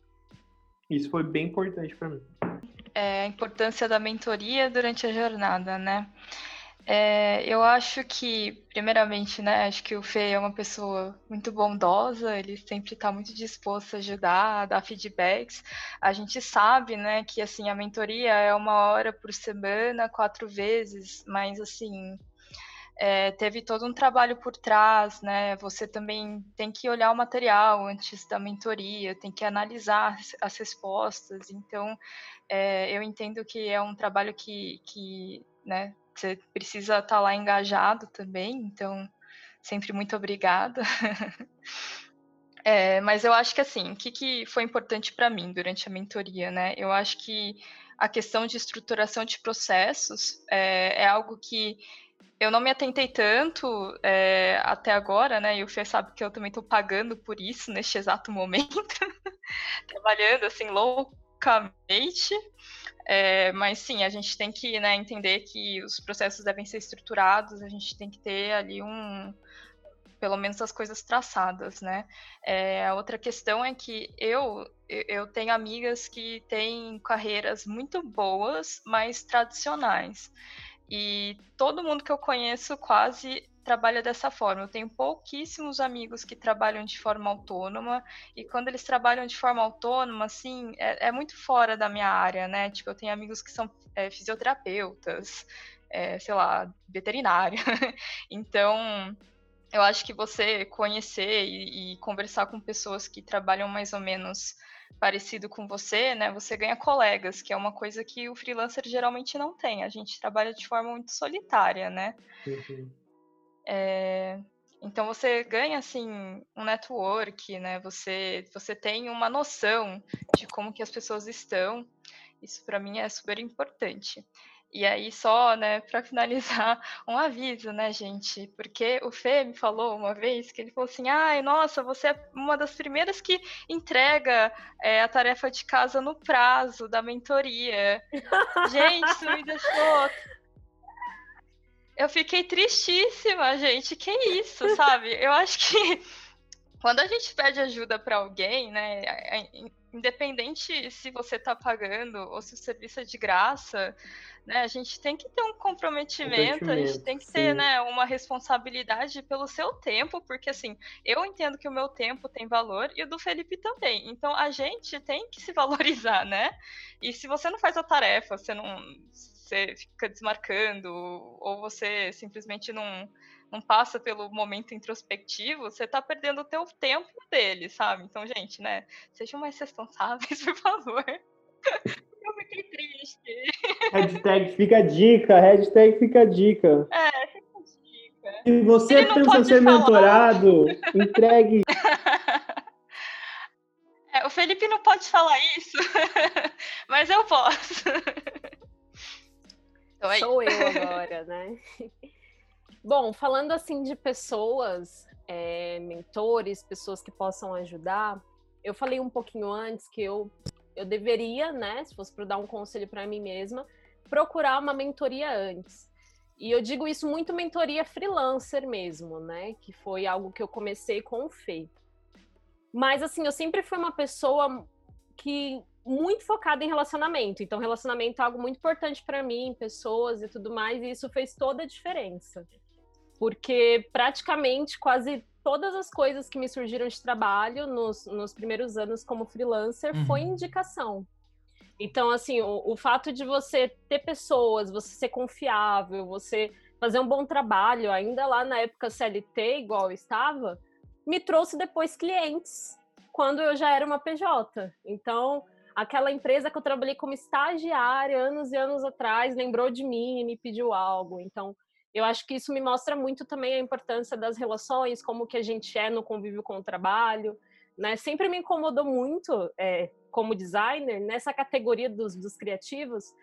Isso foi bem importante para mim é, a importância da mentoria durante a jornada, né? É, eu acho que, primeiramente, né, acho que o Fê é uma pessoa muito bondosa, ele sempre está muito disposto a ajudar, a dar feedbacks. A gente sabe, né, que assim a mentoria é uma hora por semana, quatro vezes, mas assim é, teve todo um trabalho por trás, né? Você também tem que olhar o material antes da mentoria, tem que analisar as respostas. Então, é, eu entendo que é um trabalho que, que né, você precisa estar tá lá engajado também, então sempre muito obrigada. é, mas eu acho que assim, o que, que foi importante para mim durante a mentoria, né? Eu acho que a questão de estruturação de processos é, é algo que eu não me atentei tanto é, até agora, né? E o Fê sabe que eu também estou pagando por isso neste exato momento, trabalhando assim loucamente. É, mas sim, a gente tem que né, entender que os processos devem ser estruturados, a gente tem que ter ali um, pelo menos as coisas traçadas, né? É, a outra questão é que eu eu tenho amigas que têm carreiras muito boas, mas tradicionais. E todo mundo que eu conheço quase trabalha dessa forma. Eu tenho pouquíssimos amigos que trabalham de forma autônoma, e quando eles trabalham de forma autônoma, assim, é, é muito fora da minha área, né? Tipo, eu tenho amigos que são é, fisioterapeutas, é, sei lá, veterinária. então, eu acho que você conhecer e, e conversar com pessoas que trabalham mais ou menos parecido com você, né, você ganha colegas, que é uma coisa que o freelancer geralmente não tem. A gente trabalha de forma muito solitária, né? Uhum. É, então você ganha assim um network, né? Você você tem uma noção de como que as pessoas estão. Isso para mim é super importante. E aí, só, né, para finalizar, um aviso, né, gente? Porque o Fê me falou uma vez que ele falou assim: ai, nossa, você é uma das primeiras que entrega é, a tarefa de casa no prazo da mentoria. gente, isso me deixou. Eu fiquei tristíssima, gente. Que isso, sabe? Eu acho que quando a gente pede ajuda para alguém, né, independente se você está pagando ou se o serviço é de graça, né, a gente tem que ter um comprometimento, comprometimento a gente tem que sim. ter né, uma responsabilidade pelo seu tempo, porque assim, eu entendo que o meu tempo tem valor e o do Felipe também. Então a gente tem que se valorizar, né? E se você não faz a tarefa, você não você fica desmarcando, ou você simplesmente não não passa pelo momento introspectivo, você tá perdendo o teu tempo dele, sabe? Então, gente, né, sejam mais responsáveis, por favor. Eu fiquei triste. Hashtag fica a dica, hashtag fica a dica. É, fica a dica. Se você pensa ser falar. mentorado, entregue. É, o Felipe não pode falar isso, mas eu posso. Então, é Sou eu agora, né? Bom, falando assim de pessoas, é, mentores, pessoas que possam ajudar, eu falei um pouquinho antes que eu, eu deveria, né, se fosse para dar um conselho para mim mesma, procurar uma mentoria antes. E eu digo isso muito mentoria freelancer mesmo, né? Que foi algo que eu comecei com o Fê. Mas assim, eu sempre fui uma pessoa que muito focada em relacionamento. Então, relacionamento é algo muito importante para mim, pessoas e tudo mais, e isso fez toda a diferença porque praticamente quase todas as coisas que me surgiram de trabalho nos, nos primeiros anos como freelancer uhum. foi indicação. Então, assim, o, o, fato de você ter pessoas, você ser confiável, você fazer um bom trabalho, ainda lá na época CLT, igual eu estava, me trouxe depois clientes, quando eu já era uma PJ. Então, aquela empresa que eu trabalhei como estagiária anos e anos atrás lembrou de mim e me pediu algo. Então, eu acho que isso me mostra muito também a importância das relações, como que a gente é no convívio com o trabalho, né? Sempre me incomodou muito, é, como designer, nessa categoria dos, dos criativos,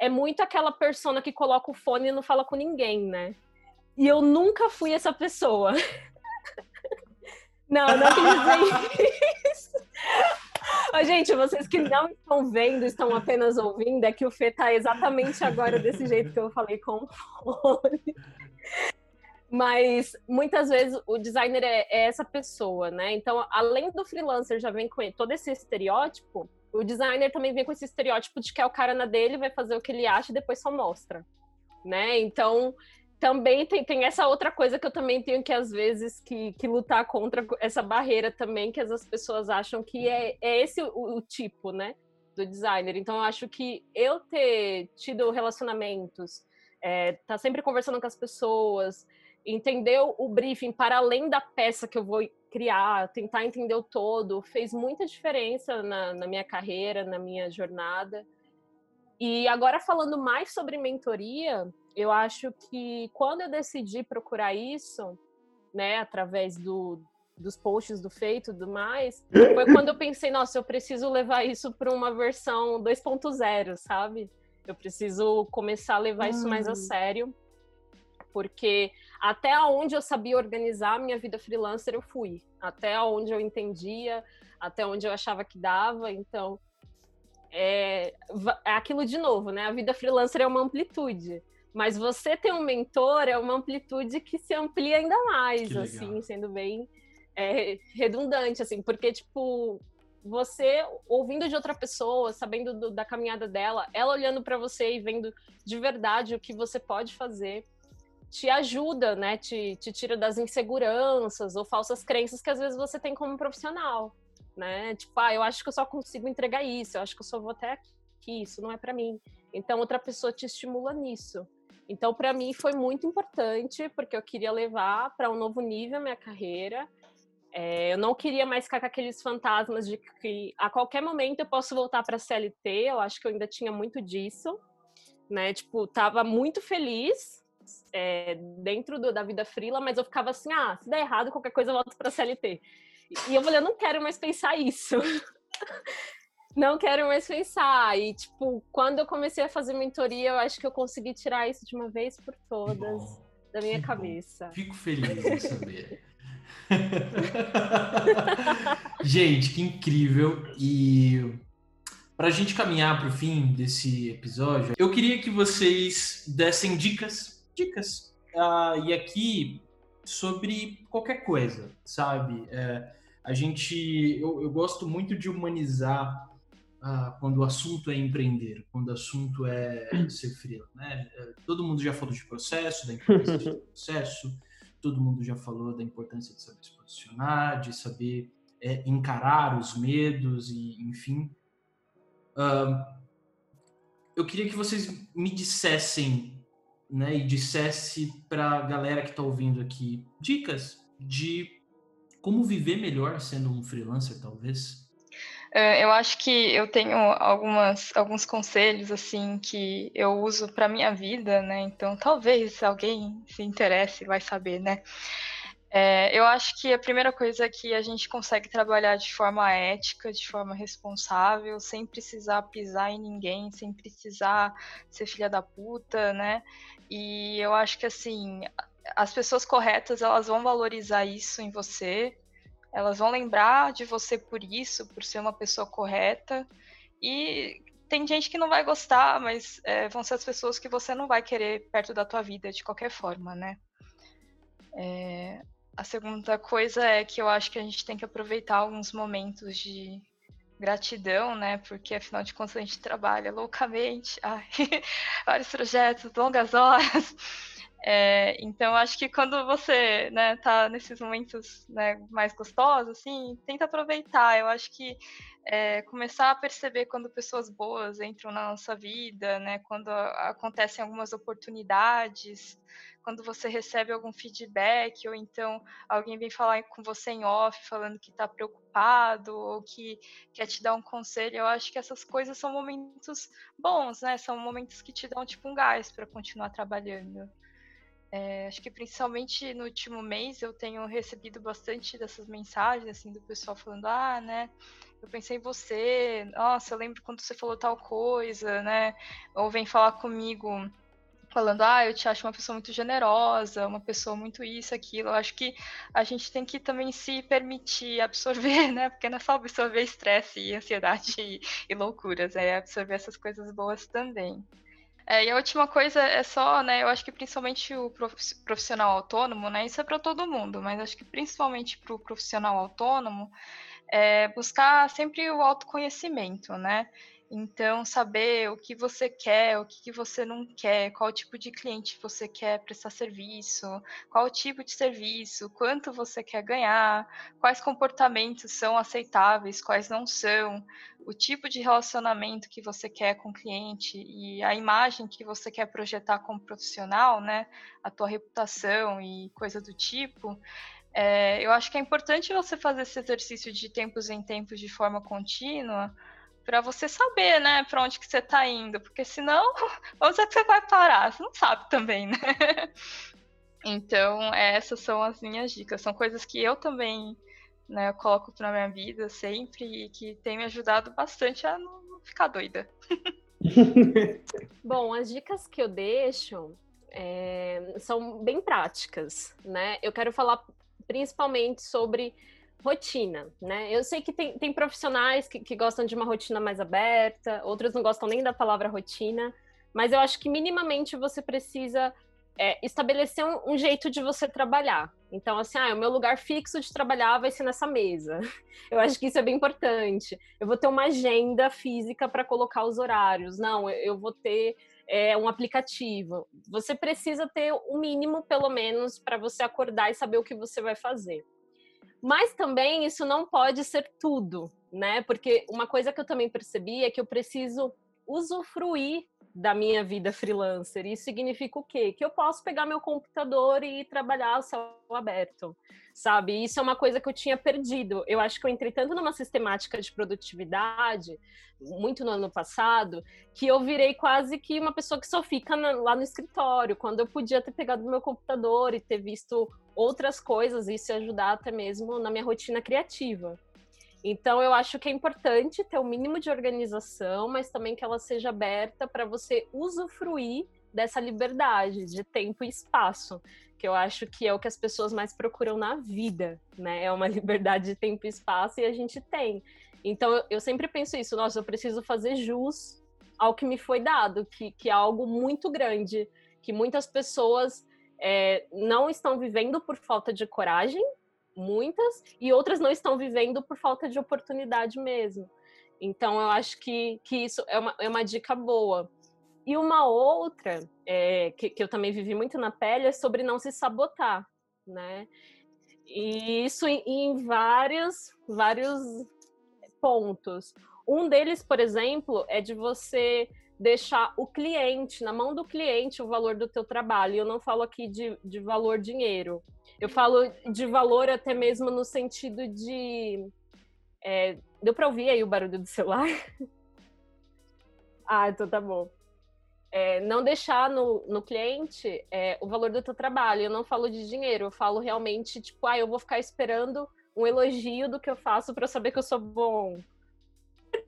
é muito aquela persona que coloca o fone e não fala com ninguém, né? E eu nunca fui essa pessoa. não, não quis dizer. Ô, gente, vocês que não estão vendo, estão apenas ouvindo, é que o Fê tá exatamente agora desse jeito que eu falei com o fone. Mas muitas vezes o designer é, é, essa pessoa, né? Então, além do freelancer já vem com todo esse estereótipo, o designer também vem com esse estereótipo de que é o cara na dele, vai fazer o que ele acha e depois só mostra, né? Então, também tem, tem essa outra coisa que eu também tenho que, às vezes, que, que lutar contra essa barreira também, que as pessoas acham que é, é esse o, o tipo, né, do designer. Então, eu acho que eu ter tido relacionamentos, é, tá sempre conversando com as pessoas, entender o briefing para além da peça que eu vou criar, tentar entender o todo, fez muita diferença na, na minha carreira, na minha jornada. E agora falando mais sobre mentoria, eu acho que quando eu decidi procurar isso, né, através do, dos posts do feito e tudo mais, foi quando eu pensei, nossa, eu preciso levar isso para uma versão 2.0, sabe? Eu preciso começar a levar isso mais a hum. sério, porque até onde eu sabia organizar a minha vida freelancer, eu fui. Até onde eu entendia, até onde eu achava que dava, então é, é aquilo de novo, né? A vida freelancer é uma amplitude. Mas você ter um mentor é uma amplitude que se amplia ainda mais, assim, sendo bem é, redundante, assim, porque, tipo, você ouvindo de outra pessoa, sabendo do, da caminhada dela, ela olhando para você e vendo de verdade o que você pode fazer, te ajuda, né? Te, te tira das inseguranças ou falsas crenças que às vezes você tem como profissional, né? Tipo, ah, eu acho que eu só consigo entregar isso, eu acho que eu só vou até aqui, isso não é para mim. Então, outra pessoa te estimula nisso. Então, para mim, foi muito importante, porque eu queria levar para um novo nível a minha carreira. É, eu não queria mais ficar com aqueles fantasmas de que a qualquer momento eu posso voltar para a CLT. Eu acho que eu ainda tinha muito disso, né? Tipo, tava muito feliz é, dentro do, da vida frila, mas eu ficava assim, ah, se der errado, qualquer coisa eu volto para a CLT. E eu falei, eu não quero mais pensar isso. não quero mais pensar. E, tipo, quando eu comecei a fazer mentoria, eu acho que eu consegui tirar isso de uma vez por todas bom, da minha cabeça. Bom. Fico feliz em saber. gente, que incrível. E para a gente caminhar para o fim desse episódio, eu queria que vocês dessem dicas, dicas. Uh, e aqui sobre qualquer coisa, sabe? É, a gente, eu, eu gosto muito de humanizar ah, quando o assunto é empreender, quando o assunto é ser freela, né? É, todo mundo já falou de processo, da importância de processo, todo mundo já falou da importância de saber se posicionar, de saber é, encarar os medos e, enfim. Uh, eu queria que vocês me dissessem, né, e dissesse para a galera que está ouvindo aqui dicas de como viver melhor sendo um freelancer, talvez. Eu acho que eu tenho algumas, alguns conselhos assim que eu uso para minha vida, né? Então talvez alguém se interesse vai saber, né? É, eu acho que a primeira coisa é que a gente consegue trabalhar de forma ética, de forma responsável, sem precisar pisar em ninguém, sem precisar ser filha da puta, né? E eu acho que assim as pessoas corretas elas vão valorizar isso em você elas vão lembrar de você por isso, por ser uma pessoa correta. E tem gente que não vai gostar, mas é, vão ser as pessoas que você não vai querer perto da tua vida de qualquer forma, né? É, a segunda coisa é que eu acho que a gente tem que aproveitar alguns momentos de gratidão, né? Porque afinal de contas a gente trabalha loucamente, ai, vários projetos, longas horas. É, então, acho que quando você né, tá nesses momentos né, mais gostosos, assim, tenta aproveitar. Eu acho que é, começar a perceber quando pessoas boas entram na nossa vida, né, quando acontecem algumas oportunidades, quando você recebe algum feedback, ou então alguém vem falar com você em off, falando que está preocupado, ou que quer te dar um conselho, eu acho que essas coisas são momentos bons, né? São momentos que te dão tipo um gás para continuar trabalhando. É, acho que principalmente no último mês eu tenho recebido bastante dessas mensagens, assim, do pessoal falando, ah, né, eu pensei em você, nossa, eu lembro quando você falou tal coisa, né, ou vem falar comigo falando, ah, eu te acho uma pessoa muito generosa, uma pessoa muito isso, aquilo. Eu acho que a gente tem que também se permitir absorver, né? Porque não é só absorver estresse e ansiedade e, e loucuras, é absorver essas coisas boas também. É, e a última coisa é só, né? Eu acho que principalmente o profissional autônomo, né? Isso é para todo mundo, mas acho que principalmente para o profissional autônomo, é buscar sempre o autoconhecimento, né? Então, saber o que você quer, o que você não quer, qual tipo de cliente você quer prestar serviço, qual tipo de serviço, quanto você quer ganhar, quais comportamentos são aceitáveis, quais não são, o tipo de relacionamento que você quer com o cliente e a imagem que você quer projetar como profissional, né? A tua reputação e coisa do tipo. É, eu acho que é importante você fazer esse exercício de tempos em tempos de forma contínua, para você saber, né, para onde que você está indo, porque senão, onde é que você vai parar? Você não sabe também, né? Então, essas são as minhas dicas. São coisas que eu também né, coloco na minha vida sempre e que tem me ajudado bastante a não ficar doida. Bom, as dicas que eu deixo é, são bem práticas, né? Eu quero falar principalmente sobre rotina, né? Eu sei que tem, tem profissionais que, que gostam de uma rotina mais aberta, outros não gostam nem da palavra rotina, mas eu acho que minimamente você precisa é, estabelecer um, um, jeito de você trabalhar. Então, assim, ah, o meu lugar fixo de trabalhar vai ser nessa mesa. Eu acho que isso é bem importante. Eu vou ter uma agenda física para colocar os horários. Não, eu vou ter é, um aplicativo. Você precisa ter o um mínimo, pelo menos, para você acordar e saber o que você vai fazer. Mas também isso não pode ser tudo, né? Porque uma coisa que eu também percebi é que eu preciso usufruir da minha vida freelancer. Isso significa o quê? Que eu posso pegar meu computador e trabalhar ao céu aberto, sabe? Isso é uma coisa que eu tinha perdido. Eu acho que eu entrei tanto numa sistemática de produtividade, muito no ano passado, que eu virei quase que uma pessoa que só fica na, lá no escritório, quando eu podia ter pegado meu computador e ter visto outras coisas e se ajudar até mesmo na minha rotina criativa. Então, eu acho que é importante ter o um mínimo de organização, mas também que ela seja aberta para você usufruir dessa liberdade de tempo e espaço, que eu acho que é o que as pessoas mais procuram na vida, né? É uma liberdade de tempo e espaço e a gente tem. Então, eu sempre penso isso, nossa, eu preciso fazer jus ao que me foi dado, que, que é algo muito grande, que muitas pessoas é, não estão vivendo por falta de coragem, muitas, e outras não estão vivendo por falta de oportunidade mesmo. Então, eu acho que, que isso é uma, é uma dica boa. E uma outra, é, que, que eu também vivi muito na pele, é sobre não se sabotar, né? E isso em, em vários, vários pontos. Um deles, por exemplo, é de você deixar o cliente, na mão do cliente, o valor do teu trabalho. Eu não falo aqui de, de valor dinheiro. Eu falo de valor até mesmo no sentido de. É, deu para ouvir aí o barulho do celular? ah, então tá bom. É, não deixar no, no cliente é, o valor do teu trabalho. Eu não falo de dinheiro, eu falo realmente, tipo, ah, eu vou ficar esperando um elogio do que eu faço para saber que eu sou bom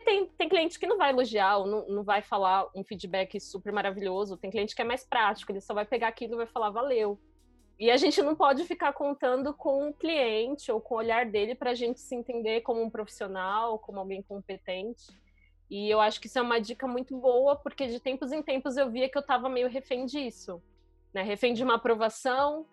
tem, tem cliente que não vai elogiar, ou não, não vai falar um feedback super maravilhoso. Tem cliente que é mais prático, ele só vai pegar aquilo e vai falar valeu. E a gente não pode ficar contando com o cliente ou com o olhar dele para a gente se entender como um profissional, como alguém competente. E eu acho que isso é uma dica muito boa, porque de tempos em tempos eu via que eu estava meio refém disso. Né? Refém de uma aprovação,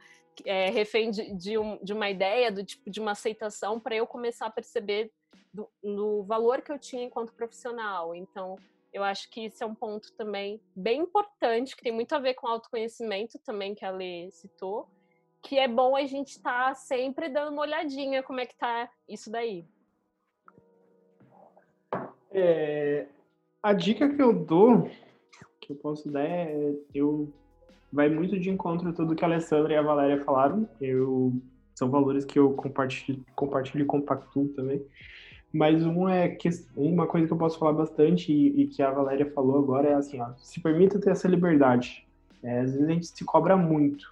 é, refém de, de, um, de uma ideia, do tipo de uma aceitação, para eu começar a perceber do, valor que eu tinha enquanto profissional. Então, eu acho que isso é um ponto também bem importante, que tem muito a ver com autoconhecimento também, que a Lê citou, que é bom a gente estar tá sempre dando uma olhadinha como é que tá isso daí. É, a dica que eu dou, que eu posso dar é, eu vai muito de encontro a tudo que a Alessandra e a Valéria falaram. Eu são valores que eu compartilho, compartilho e compactuo também. Mas um é que, uma coisa que eu posso falar bastante e, e, que a Valéria falou agora é assim, ó, se permita ter essa liberdade. É, às vezes a gente se cobra muito.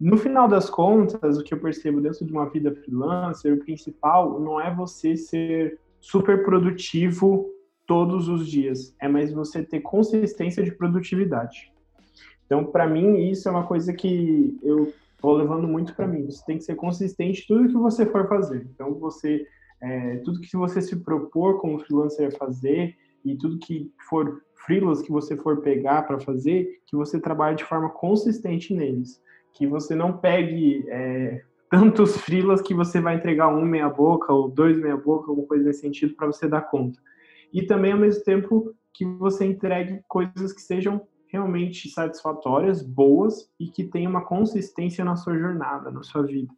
No final das contas, o que eu percebo dentro de uma vida freelancer, o principal não é você ser super produtivo todos os dias, é mais você ter consistência de produtividade. Então, para mim, isso é uma coisa que eu vou levando muito para mim. Você tem que ser consistente em tudo que você for fazer. Então, você é, tudo que você se propor como freelancer a fazer e tudo que for freelas que você for pegar para fazer, que você trabalhe de forma consistente neles. Que você não pegue é, tantos freelas que você vai entregar um meia boca ou dois meia boca, alguma coisa nesse sentido, para você dar conta. E também, ao mesmo tempo, que você entregue coisas que sejam realmente satisfatórias, boas e que tenham uma consistência na sua jornada, na sua vida.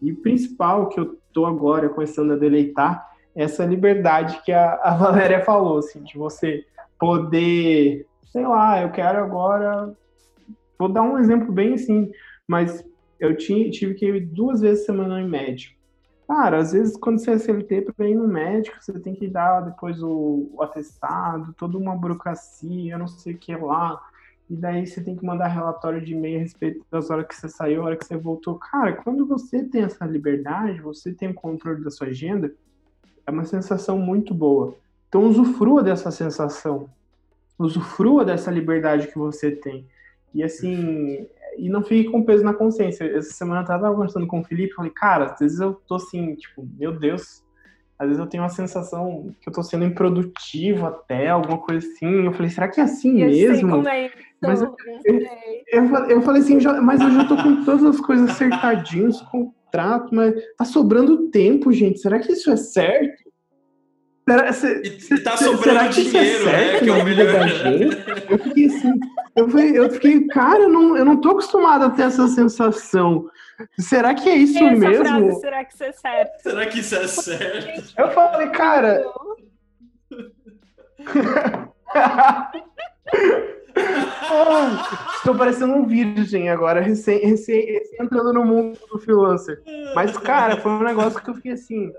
E principal que eu estou agora começando a deleitar é essa liberdade que a, a Valéria falou, assim, de você poder, sei lá, eu quero agora. Vou dar um exemplo bem assim, mas eu tinha, tive que ir duas vezes semana em médio. Cara, às vezes quando você é CLT para ir no médico, você tem que dar depois o, o atestado, toda uma burocracia, não sei o que lá. E daí você tem que mandar relatório de e-mail a respeito das horas que você saiu, a hora que você voltou. Cara, quando você tem essa liberdade, você tem o controle da sua agenda, é uma sensação muito boa. Então usufrua dessa sensação. Usufrua dessa liberdade que você tem. E assim, e não fique com peso na consciência. Essa semana eu tava conversando com o Felipe e falei, cara, às vezes eu tô assim, tipo, meu Deus, às vezes eu tenho uma sensação que eu tô sendo improdutivo até, alguma coisa assim. Eu falei, será que é assim eu mesmo? Sei é mas eu, eu, eu, falei assim, mas eu já tô com todas as coisas acertadinhas, contrato, mas tá sobrando tempo, gente. Será que isso é certo? Será, se, e tá sobrando será que dinheiro, é certo, né? Que é o melhor. Eu fiquei assim, eu, falei, eu fiquei, cara, eu não, eu não tô acostumado a ter essa sensação. Será que é isso Essa mesmo? Frase, será que isso é certo? Será que isso é certo? Eu falei, cara. oh, estou parecendo um virgem agora, recém, recém, recém, entrando no mundo do freelancer. Mas, cara, foi um negócio que eu fiquei assim.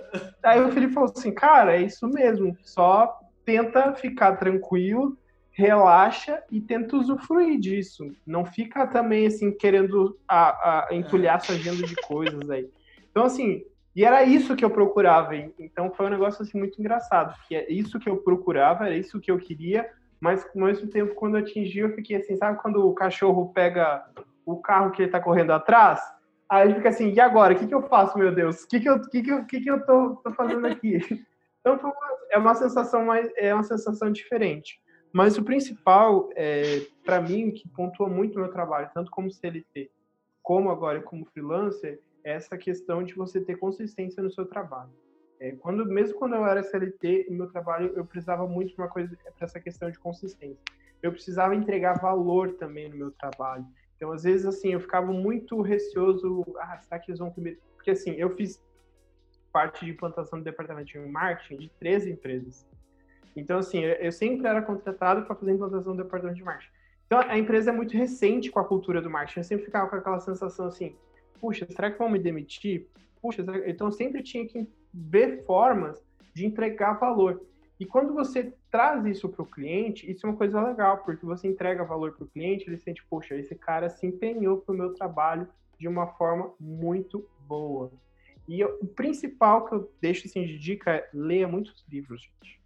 Aí o Felipe falou assim: cara, é isso mesmo, só tenta ficar tranquilo relaxa e tenta usufruir disso. Não fica também assim querendo a, a entulhar sua agenda de coisas aí. Então assim, e era isso que eu procurava. Então foi um negócio assim muito engraçado, que é isso que eu procurava, era isso que eu queria, mas ao mesmo tempo quando eu atingi eu fiquei assim, sabe quando o cachorro pega o carro que ele tá correndo atrás? Aí fica assim, e agora? O que, que eu faço, meu Deus? O que, que, eu, que, que, eu, que, que eu tô, tô fazendo aqui? Então é uma sensação mais, é uma sensação diferente. Mas o principal, é, para mim, que pontua muito o meu trabalho, tanto como CLT, como agora como freelancer, é essa questão de você ter consistência no seu trabalho. É, quando, mesmo quando eu era CLT, o meu trabalho, eu precisava muito de uma coisa, para essa questão de consistência. Eu precisava entregar valor também no meu trabalho. Então, às vezes, assim, eu ficava muito receoso, ah, será que eles vão comer? Porque, assim, eu fiz parte de implantação do departamento de marketing de três empresas. Então, assim, eu sempre era contratado para fazer a implantação do departamento de marketing. Então, a empresa é muito recente com a cultura do marketing. Eu sempre ficava com aquela sensação assim, puxa, será que vão me demitir? Puxa, então eu sempre tinha que ver formas de entregar valor. E quando você traz isso para o cliente, isso é uma coisa legal, porque você entrega valor para o cliente, ele sente, poxa, esse cara se empenhou para o meu trabalho de uma forma muito boa. E eu, o principal que eu deixo assim, de dica é leia muitos livros, gente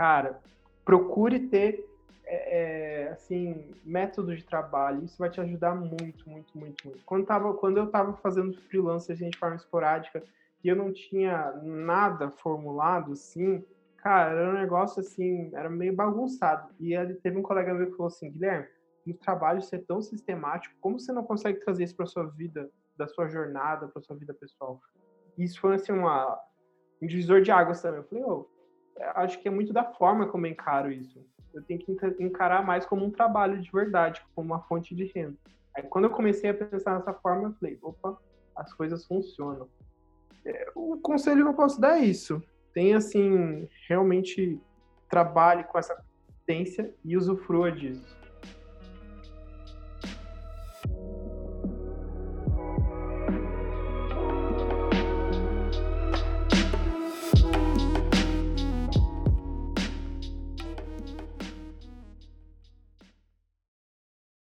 cara, procure ter é, é, assim método de trabalho. Isso vai te ajudar muito, muito, muito, muito. Quando, tava, quando eu estava fazendo freelance assim, de forma esporádica e eu não tinha nada formulado, assim, cara, era um negócio assim, era meio bagunçado. E ele teve um colega meu que falou assim, Guilherme, no trabalho ser tão sistemático, como você não consegue trazer isso para sua vida, da sua jornada, para sua vida pessoal? Isso foi assim uma um divisor de águas também. Eu falei, ô, oh, acho que é muito da forma como eu encaro isso. Eu tenho que encarar mais como um trabalho de verdade, como uma fonte de renda. Aí quando eu comecei a pensar dessa forma, eu falei, opa, as coisas funcionam. É, o conselho que eu posso dar é isso. Tenha, assim, realmente trabalhe com essa competência e usufrua disso.